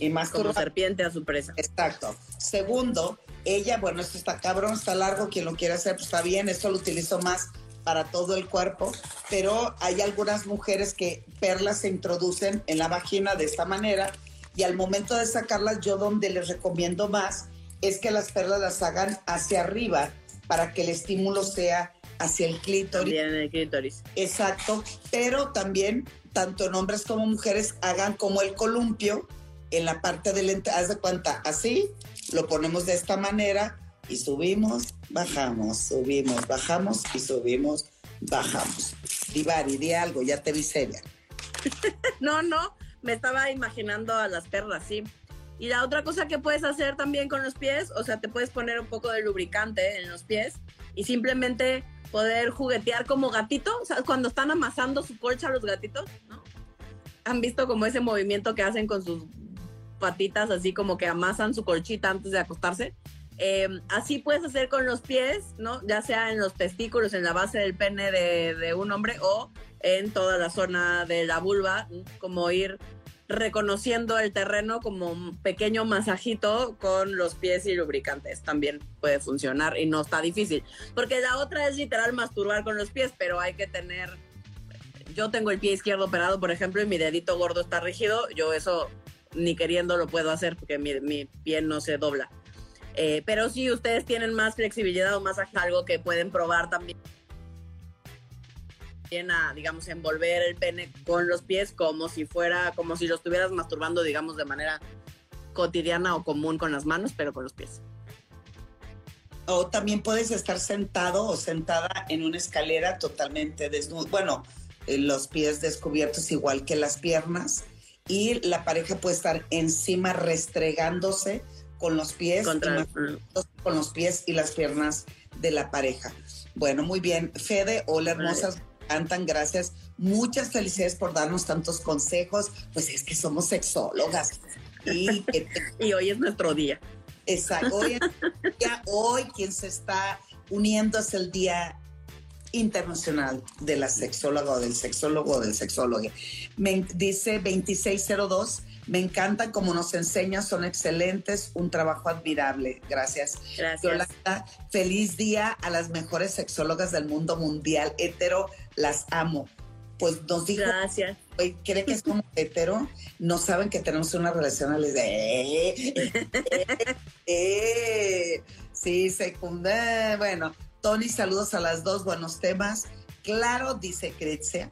y más como serpiente a su presa. Exacto. Segundo, ella, bueno, esto está cabrón, está largo, quien lo quiera hacer, pues está bien, esto lo utilizo más para todo el cuerpo, pero hay algunas mujeres que perlas se introducen en la vagina de esta manera y al momento de sacarlas yo donde les recomiendo más es que las perlas las hagan hacia arriba para que el estímulo sea hacia el clítoris. Bien, el clítoris. Exacto, pero también tanto en hombres como mujeres hagan como el columpio en la parte del ente, haz de cuenta, así, lo ponemos de esta manera y subimos, bajamos, subimos, bajamos y subimos, bajamos. Divari, di algo, ya te vi seria. *laughs* no, no, me estaba imaginando a las perlas, sí. Y la otra cosa que puedes hacer también con los pies, o sea, te puedes poner un poco de lubricante en los pies y simplemente poder juguetear como gatito, o sea, cuando están amasando su colcha los gatitos, ¿no? Han visto como ese movimiento que hacen con sus patitas, así como que amasan su colchita antes de acostarse. Em, así puedes hacer con los pies, ¿no? Ya sea en los testículos, en la base del pene de, de un hombre o en toda la zona de la vulva, como ir reconociendo el terreno como un pequeño masajito con los pies y lubricantes. También puede funcionar y no está difícil. Porque la otra es literal masturbar con los pies, pero hay que tener... Yo tengo el pie izquierdo operado, por ejemplo, y mi dedito gordo está rígido. Yo eso ni queriendo lo puedo hacer porque mi, mi pie no se dobla. Eh, pero si ustedes tienen más flexibilidad o más algo que pueden probar también a, digamos, envolver el pene con los pies como si fuera, como si lo estuvieras masturbando, digamos, de manera cotidiana o común con las manos, pero con los pies. O también puedes estar sentado o sentada en una escalera totalmente desnudo. Bueno, eh, los pies descubiertos igual que las piernas. Y la pareja puede estar encima restregándose con los pies, con los pies y las piernas de la pareja. Bueno, muy bien. Fede, hola hermosas encantan, gracias. Muchas felicidades por darnos tantos consejos. Pues es que somos sexólogas. Y, *laughs* y hoy es nuestro día. Exacto. Hoy, hoy quien se está uniendo es el día Internacional de la Sexóloga o del Sexólogo o del Sexólogo. Me, dice 2602, me encanta como nos enseña, son excelentes, un trabajo admirable. Gracias. Gracias. Yolanda, feliz día a las mejores sexólogas del mundo mundial. Hetero, las amo. Pues nos dijo, Gracias. hoy cree que somos *laughs* hetero, no saben que tenemos una relación. Les de, eh, eh, eh. sí, secunda. Bueno, Tony, saludos a las dos, buenos temas. Claro, dice Cretzia,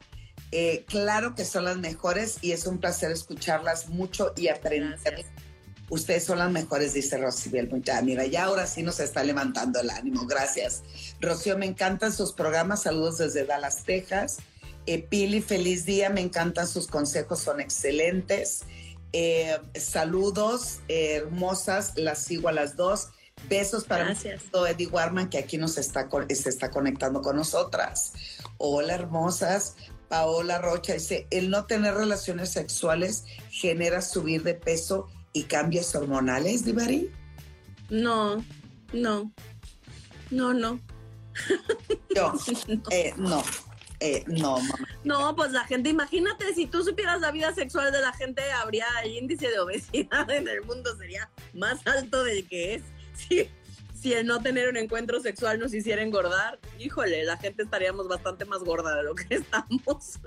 eh, claro que son las mejores y es un placer escucharlas mucho y aprender. Gracias. Ustedes son las mejores, dice Rocibel. Ya, mira, ya ahora sí nos está levantando el ánimo. Gracias. Rocío, me encantan sus programas. Saludos desde Dallas, Texas. Eh, Pili, feliz día. Me encantan sus consejos, son excelentes. Eh, saludos, hermosas. Las sigo a las dos. Besos para Gracias. Eddie Warman, que aquí nos está, se está conectando con nosotras. Hola, hermosas. Paola Rocha dice, el no tener relaciones sexuales genera subir de peso y cambios hormonales, Divari. No, no, no, no. Yo, *laughs* eh, no, eh, no, mamá. No, pues la gente, imagínate, si tú supieras la vida sexual de la gente, habría el índice de obesidad en el mundo sería más alto del que es. Si, si el no tener un encuentro sexual nos hiciera engordar, híjole, la gente estaríamos bastante más gorda de lo que *laughs* estamos.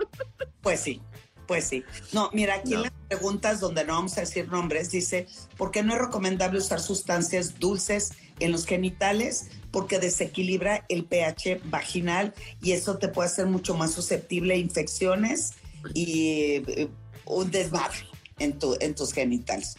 Pues sí, pues sí. No, mira, aquí No. en las preguntas donde no vamos a decir nombres, dice, ¿por qué no es recomendable usar sustancias dulces en los genitales? Porque desequilibra el pH vaginal y eso te puede hacer mucho más susceptible a infecciones y eh, un desmadre en, tu, en tus genitales.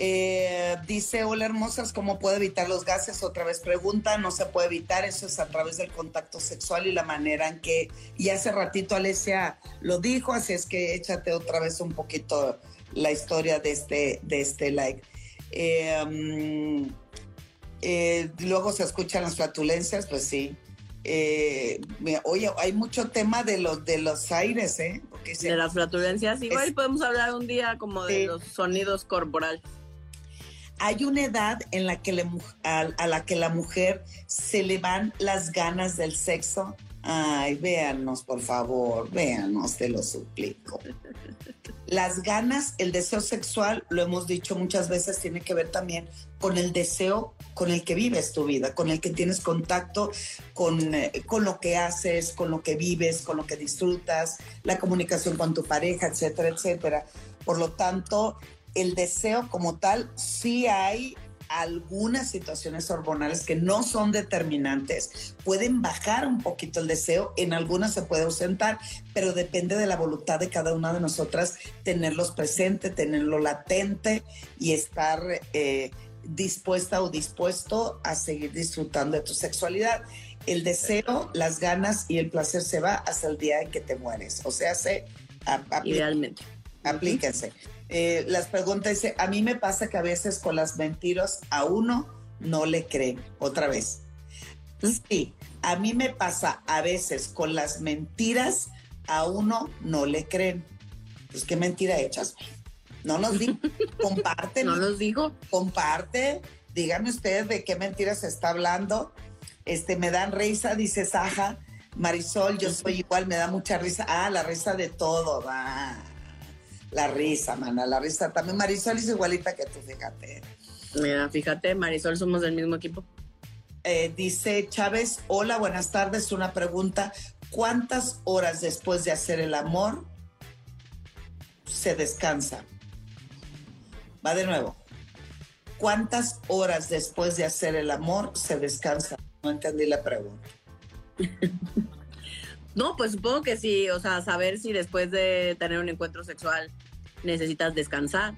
Eh, dice, hola hermosas, ¿cómo puedo evitar los gases? Otra vez pregunta, no se puede evitar, eso es a través del contacto sexual y la manera en que, y hace ratito Alesia lo dijo, así es que échate otra vez un poquito la historia de este, de este like. Eh, mm, eh, luego se escuchan las flatulencias, pues sí. Eh, oye, hay mucho tema de los, de los aires, ¿eh? Porque se- De las flatulencias, igual Es- podemos hablar un día como de los sonidos corporales. Hay una edad en la que a la que la mujer se le van las ganas del sexo. Ay, véanos, por favor, véanos, te lo suplico. Las ganas, el deseo sexual, lo hemos dicho muchas veces, tiene que ver también con el deseo con el que vives tu vida, con el que tienes contacto con, eh, con lo que haces, con lo que vives, con lo que disfrutas, la comunicación con tu pareja, etcétera, etcétera. Por lo tanto, el deseo como tal, sí hay algunas situaciones hormonales que no son determinantes, pueden bajar un poquito el deseo, en algunas se puede ausentar, pero depende de la voluntad de cada una de nosotras tenerlos presente, tenerlo latente y estar eh, dispuesta o dispuesto a seguir disfrutando de tu sexualidad. El deseo, las ganas y el placer se va hasta el día en que te mueres. O sea, se Idealmente. aplíquense. Eh, las preguntas dice, a mí me pasa que a veces con las mentiras a uno no le creen. Otra vez. Sí, a mí me pasa a veces con las mentiras a uno no le creen. Pues qué mentira echas. güey? No nos di, *laughs* comparte, ¿No los dijo? comparte. Díganme ustedes de qué mentiras se está hablando. Este, me dan risa, dice Saja. Marisol, yo soy igual, me da mucha risa. Ah, la risa de todo, va. La risa, mana, la risa. También Marisol es igualita que tú, fíjate. Mira, fíjate, Marisol, somos del mismo equipo. Eh, dice Chávez, hola, buenas tardes. Una pregunta. ¿Cuántas horas después de hacer el amor se descansa? Va de nuevo. ¿Cuántas horas después de hacer el amor se descansa? No entendí la pregunta. *laughs* No, pues supongo que sí, o sea, saber si después de tener un encuentro sexual necesitas descansar.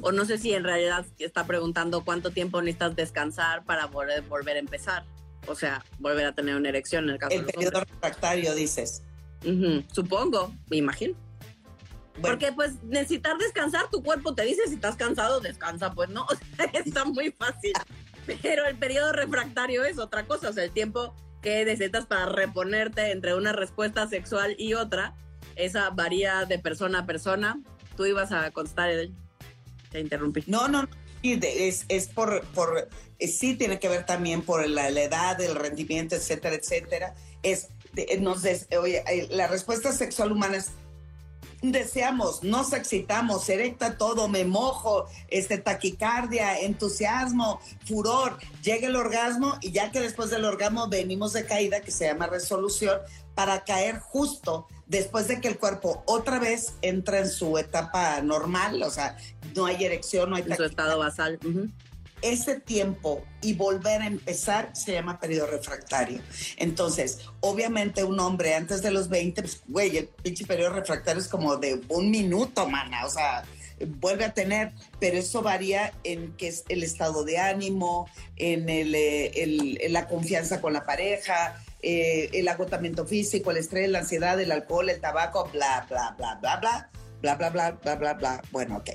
O no sé si en realidad está preguntando cuánto tiempo necesitas descansar para volver, volver a empezar. O sea, volver a tener una erección en el caso El de los periodo hombres. refractario, dices. Ujú, Supongo, me imagino. Bueno, Porque pues necesitar descansar, tu cuerpo te dice si estás cansado, descansa, pues no, *laughs* o sea, está muy fácil. Pero el periodo refractario es otra cosa, o sea, el tiempo que necesitas para reponerte entre una respuesta sexual y otra, esa varía de persona a persona. Tú ibas a constar, Edel. Te interrumpí. no, no, es, es por, por eh, sí tiene que ver también por la, edad, el rendimiento, etcétera, etcétera. Es, nos oye, eh, la respuesta sexual humana es deseamos, nos excitamos, erecta todo, me mojo, este, taquicardia, entusiasmo, furor, llega el orgasmo y ya que después del orgasmo venimos de caída, que se llama resolución, para caer justo después de que el cuerpo otra vez entra en su etapa normal, o sea, no hay erección, no hay En su estado basal. Ese tiempo y volver a empezar se llama periodo refractario. Entonces, obviamente un hombre antes de los 20, pues, güey, el pinche periodo refractario es como de un minuto, mana, o sea, vuelve a tener, pero eso varía en qué es el estado de ánimo, en, el, eh, la confianza con la pareja, eh, el agotamiento físico, el estrés, la ansiedad, el alcohol, el tabaco, bla, bla, bla, bla, bla, bla, bla, bla, bla, bla, bla. Bueno, ok.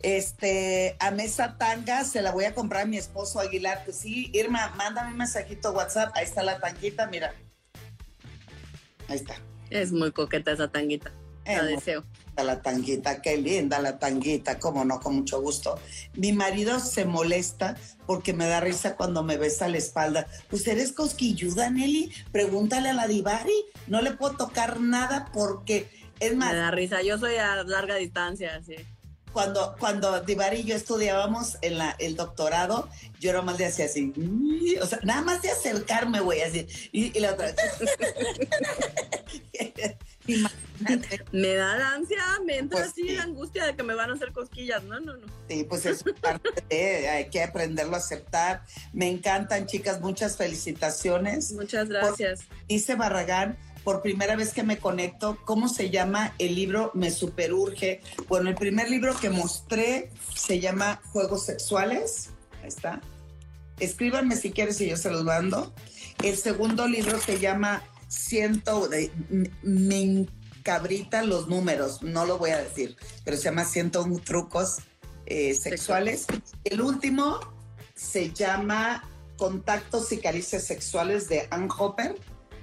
Este, a mesa tanga se la voy a comprar a mi esposo Aguilar. Pues sí, Irma, mándame un mensajito WhatsApp. Ahí está la tanguita, mira. Ahí está. Es muy coqueta esa tanguita. La deseo la tanguita, qué linda la tanguita, cómo no, con mucho gusto. Mi marido se molesta porque me da risa cuando me besa la espalda. Pues eres cosquilluda, Nelly, pregúntale a la Divari, no le puedo tocar nada porque es más. Me da risa, yo soy a larga distancia, sí. Cuando, cuando Divari y yo estudiábamos en la, el doctorado, yo era más de hacía así, o sea, nada más de acercarme, güey, así, y, y la otra. *laughs* me da la ansia, me entra pues así la angustia de que me van a hacer cosquillas. No, no, no. Sí, pues es parte de, hay que aprenderlo a aceptar. Me encantan, chicas, muchas felicitaciones. Muchas gracias. dice Barragán, por primera vez que me conecto, ¿cómo se llama el libro? Me superurge. Bueno, el primer libro que mostré se llama Juegos Sexuales. Ahí está. Escríbanme si quieres y yo se los mando. El segundo libro se llama Ciento, me cabrita los números, no lo voy a decir, pero se llama 101 trucos eh, sexuales. El último se llama Contactos y Caricias Sexuales de Ann Hopper,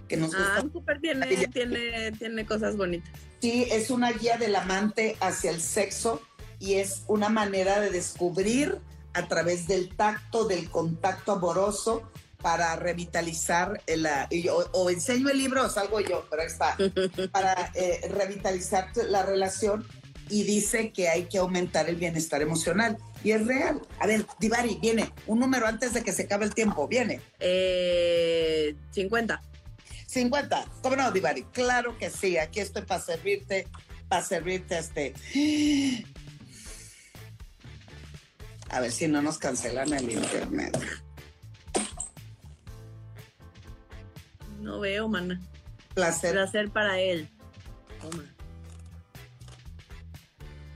que nos gusta. Ann Hopper tiene, tiene, tiene cosas bonitas. Sí, es una guía del amante hacia el sexo y es una manera de descubrir a través del tacto, del contacto amoroso, para revitalizar, el, o, enseño el libro o salgo yo, pero ahí está, *laughs* para eh, revitalizar la relación y dice que hay que aumentar el bienestar emocional. Y es real. A ver, Divari, viene, un número antes de que se acabe el tiempo, viene. Eh, 50. 50, ¿cómo no, Divari? Claro que sí, aquí estoy para servirte, para servirte este... A ver si no nos cancelan el internet. No veo, mana. Placer. Placer para él. Toma.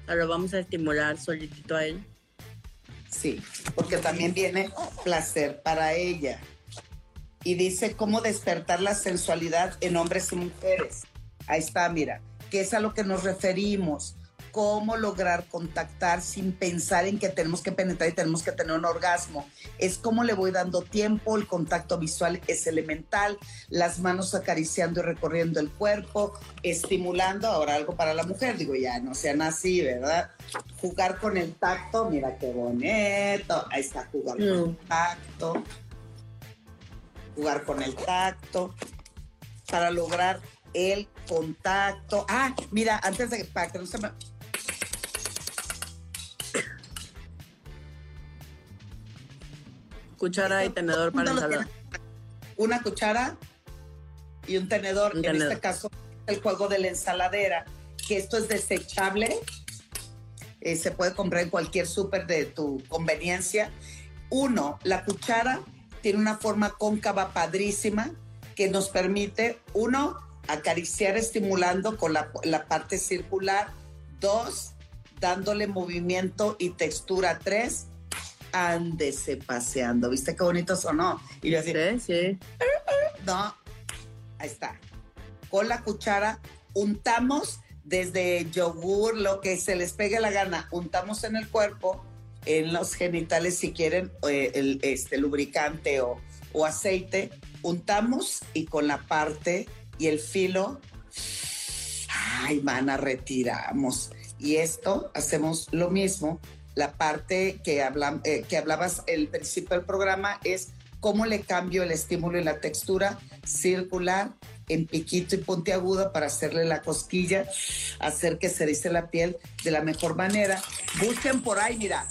Ahora vamos a estimular solitito a él. Sí, porque también viene placer para ella. Y dice cómo despertar la sensualidad en hombres y mujeres. Ahí está, mira, que es a lo que nos referimos cómo lograr contactar sin pensar en que tenemos que penetrar y tenemos que tener un orgasmo. Es cómo le voy dando tiempo, el contacto visual es elemental, las manos acariciando y recorriendo el cuerpo, estimulando, ahora algo para la mujer, digo, ya no sean así, ¿verdad? Jugar con el tacto, mira qué bonito, ahí está, jugar con el mm. tacto, jugar con el tacto, para lograr el contacto. Ah, mira, antes de para que no se me Cuchara y tenedor para ensalada. Una cuchara y un tenedor. en este caso, el juego de la ensaladera, que esto es desechable. Eh, se puede comprar en cualquier súper de tu conveniencia. Uno, la cuchara tiene una forma cóncava padrísima que nos permite, uno, acariciar estimulando con la, la parte circular. Dos, dándole movimiento y textura. Tres, ándese paseando. ¿Viste qué bonito sonó? Y yo así, sí, sí. No, ahí está. Con la cuchara untamos desde yogur, lo que se les pegue la gana, untamos en el cuerpo, en los genitales si quieren eh, el este, lubricante o, o aceite, untamos y con la parte y el filo, ay, mana, retiramos. Y esto hacemos lo mismo la parte que, eh, que hablabas el principio del programa, es cómo le cambio el estímulo y la textura circular en piquito y puntiagudo para hacerle la cosquilla, hacer que se dice la piel de la mejor manera. Busquen por ahí, mira.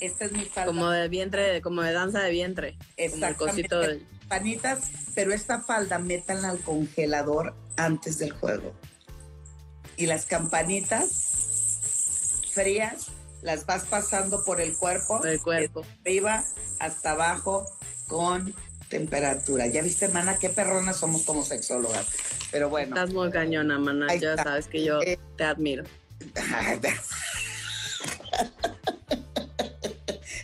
Esta es mi falda. Como de vientre, como de danza de vientre. Exactamente. Como Panitas, pero esta falda métanla al congelador antes del juego. Y las campanitas frías las vas pasando por el cuerpo. el cuerpo. arriba hasta abajo con temperatura. Ya viste, mana, qué perronas somos como sexólogas. Pero bueno. Estás muy cañona, mana. ya sabes que yo eh, te admiro. *laughs*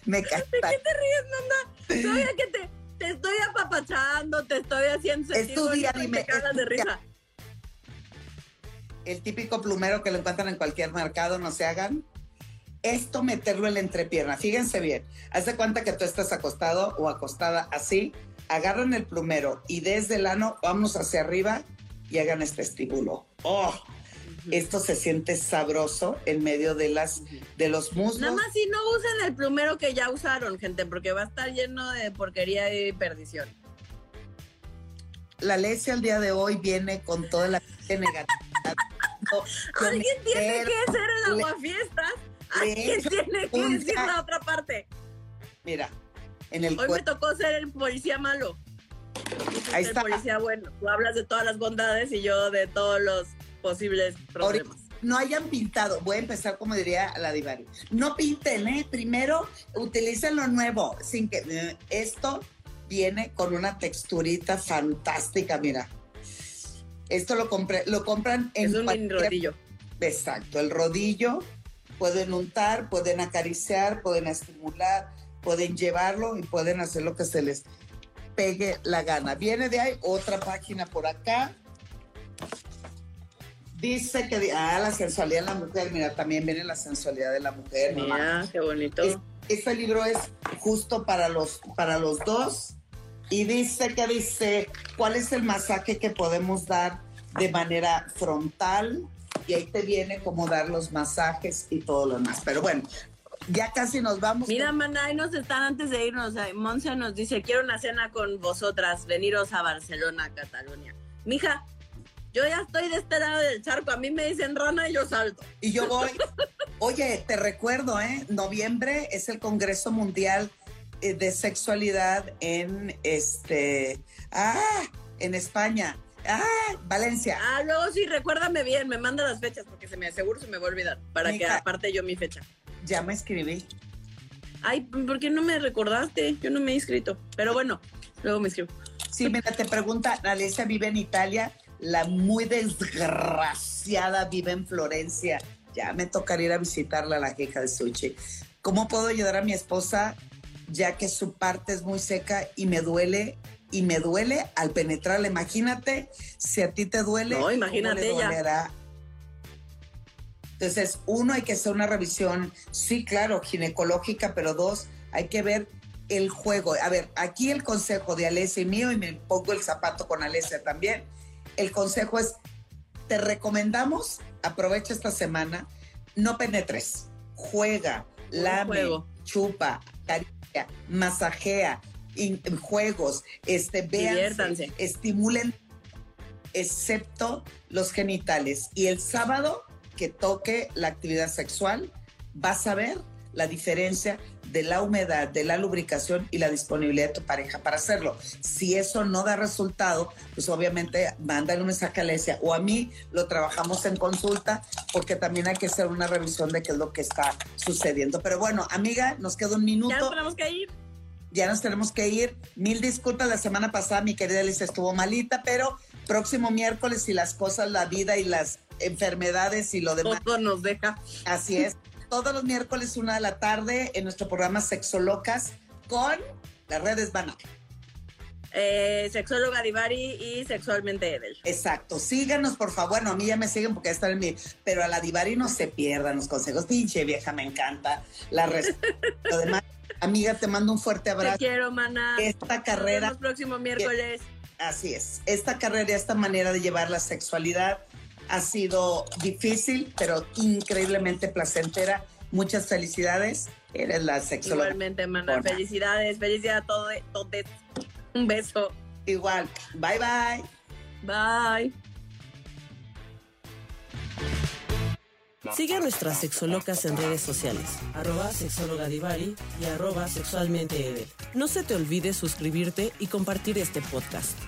Me ¿De qué te ríes, mamá? Todavía que te, te, estoy apapachando, te estoy haciendo de risa. El típico plumero que lo encuentran en cualquier mercado, no se hagan esto meterlo en la entrepierna. Fíjense bien, haz de cuenta que tú estás acostado o acostada así, agarran el plumero y desde el ano vamos hacia arriba y hagan este estímulo. ¡Oh! Esto se siente sabroso en medio de las de los muslos. Nada más si no usan el plumero que ya usaron, gente, porque va a estar lleno de porquería y perdición. La Lesia el día de hoy viene con toda la negativa. *laughs* Alguien tiene que hacer el aguafiestas ¿Qué tiene que decir la otra parte? Mira, en el Hoy me tocó ser el policía malo. Ahí está. El policía bueno. Tú hablas de todas las bondades y yo de todos los posibles problemas. no hayan pintado, voy a empezar como diría la Divari. No pinten, ¿eh? Primero utilicen lo nuevo, sin que eh, esto viene con una texturita fantástica, mira. Esto lo compré, lo compran en es un rodillo. Exacto, el rodillo pueden untar, pueden acariciar, pueden estimular, pueden llevarlo y pueden hacer lo que se les pegue la gana. Viene de ahí otra página por acá. Dice que, ah, la sensualidad de la mujer, mira, también viene la sensualidad de la mujer. Mira, qué bonito. este libro es justo para los, para los dos y dice que dice, ¿cuál es el masaje que podemos dar de manera frontal, y ahí te viene cómo dar los masajes y todo lo demás. Pero bueno, ya casi nos vamos. Mira, maná, ahí nos están antes de irnos. Monse nos dice, quiero una cena con vosotras, veniros a Barcelona, Cataluña. Mija, yo ya estoy de este lado del charco, a mí me dicen rana y yo salto. Y yo voy. Oye, te recuerdo, ¿eh? Noviembre es el Congreso Mundial eh, de Sexualidad en este... Ah, en España. Ah, Valencia. Ah, luego sí, recuérdame bien, me manda las fechas porque se me aseguro se me va a olvidar para que aparte yo mi fecha. Ya me escribí. Ay, ¿por qué no me recordaste? Yo no me he inscrito. Pero bueno, luego me escribo. Sí, mira, te pregunta, Alicia vive en Italia, la muy desgraciada vive en Florencia. Ya me tocaría ir a visitarla, la queja de Sushi. ¿Cómo puedo ayudar a mi esposa ya que su parte es muy seca y me duele y me duele al penetrarla. Imagínate si a ti te duele. No, imagínate ella. Entonces, uno, hay que hacer una revisión, sí, claro, ginecológica, pero dos, hay que ver el juego. A ver, aquí el consejo de Alesia y mío, y me pongo el zapato con Alesia también. El consejo es, te recomendamos, aprovecha esta semana, no penetres, juega, lame, chupa, caricia, masajea, juegos, este, vean, estimulen, excepto los genitales. Y el sábado que toque la actividad sexual, vas a ver la diferencia de la humedad, de la lubricación y la disponibilidad de tu pareja para hacerlo. Si eso no da resultado, pues obviamente mándale un mensaje a Alesia o a mí, lo trabajamos en consulta porque también hay que hacer una revisión de qué es lo que está sucediendo. Pero bueno, amiga, nos queda un minuto. Ya tenemos que ir ya nos tenemos que ir. Mil disculpas, la semana pasada mi querida Alicia estuvo malita, pero próximo miércoles y las cosas, la vida y las enfermedades y lo demás. Todo nos deja. Así es. Todos los miércoles, una de la tarde, en nuestro programa Sexolocas con las redes van eh, sexóloga Divari y sexualmente Edel. Exacto. Síganos, por favor. Bueno, a mí ya me siguen porque están en mi. Pero a la Divari no se pierdan los consejos. Pinche vieja, me encanta. La res... *laughs* Lo demás Amiga, te mando un fuerte abrazo. Te quiero, mana. Esta carrera. Nos vemos próximo miércoles. así es. Esta carrera, esta manera de llevar la sexualidad Ha sido difícil, pero increíblemente placentera. Muchas felicidades. Eres la sexóloga. Igualmente, mana. Felicidades, felicidades a todos. todos. Un beso. Igual. Bye, bye. Bye. Sigue a nuestras sexolocas en redes sociales, arroba sexólogadivari y arroba sexualmente No se te olvide suscribirte y compartir este podcast.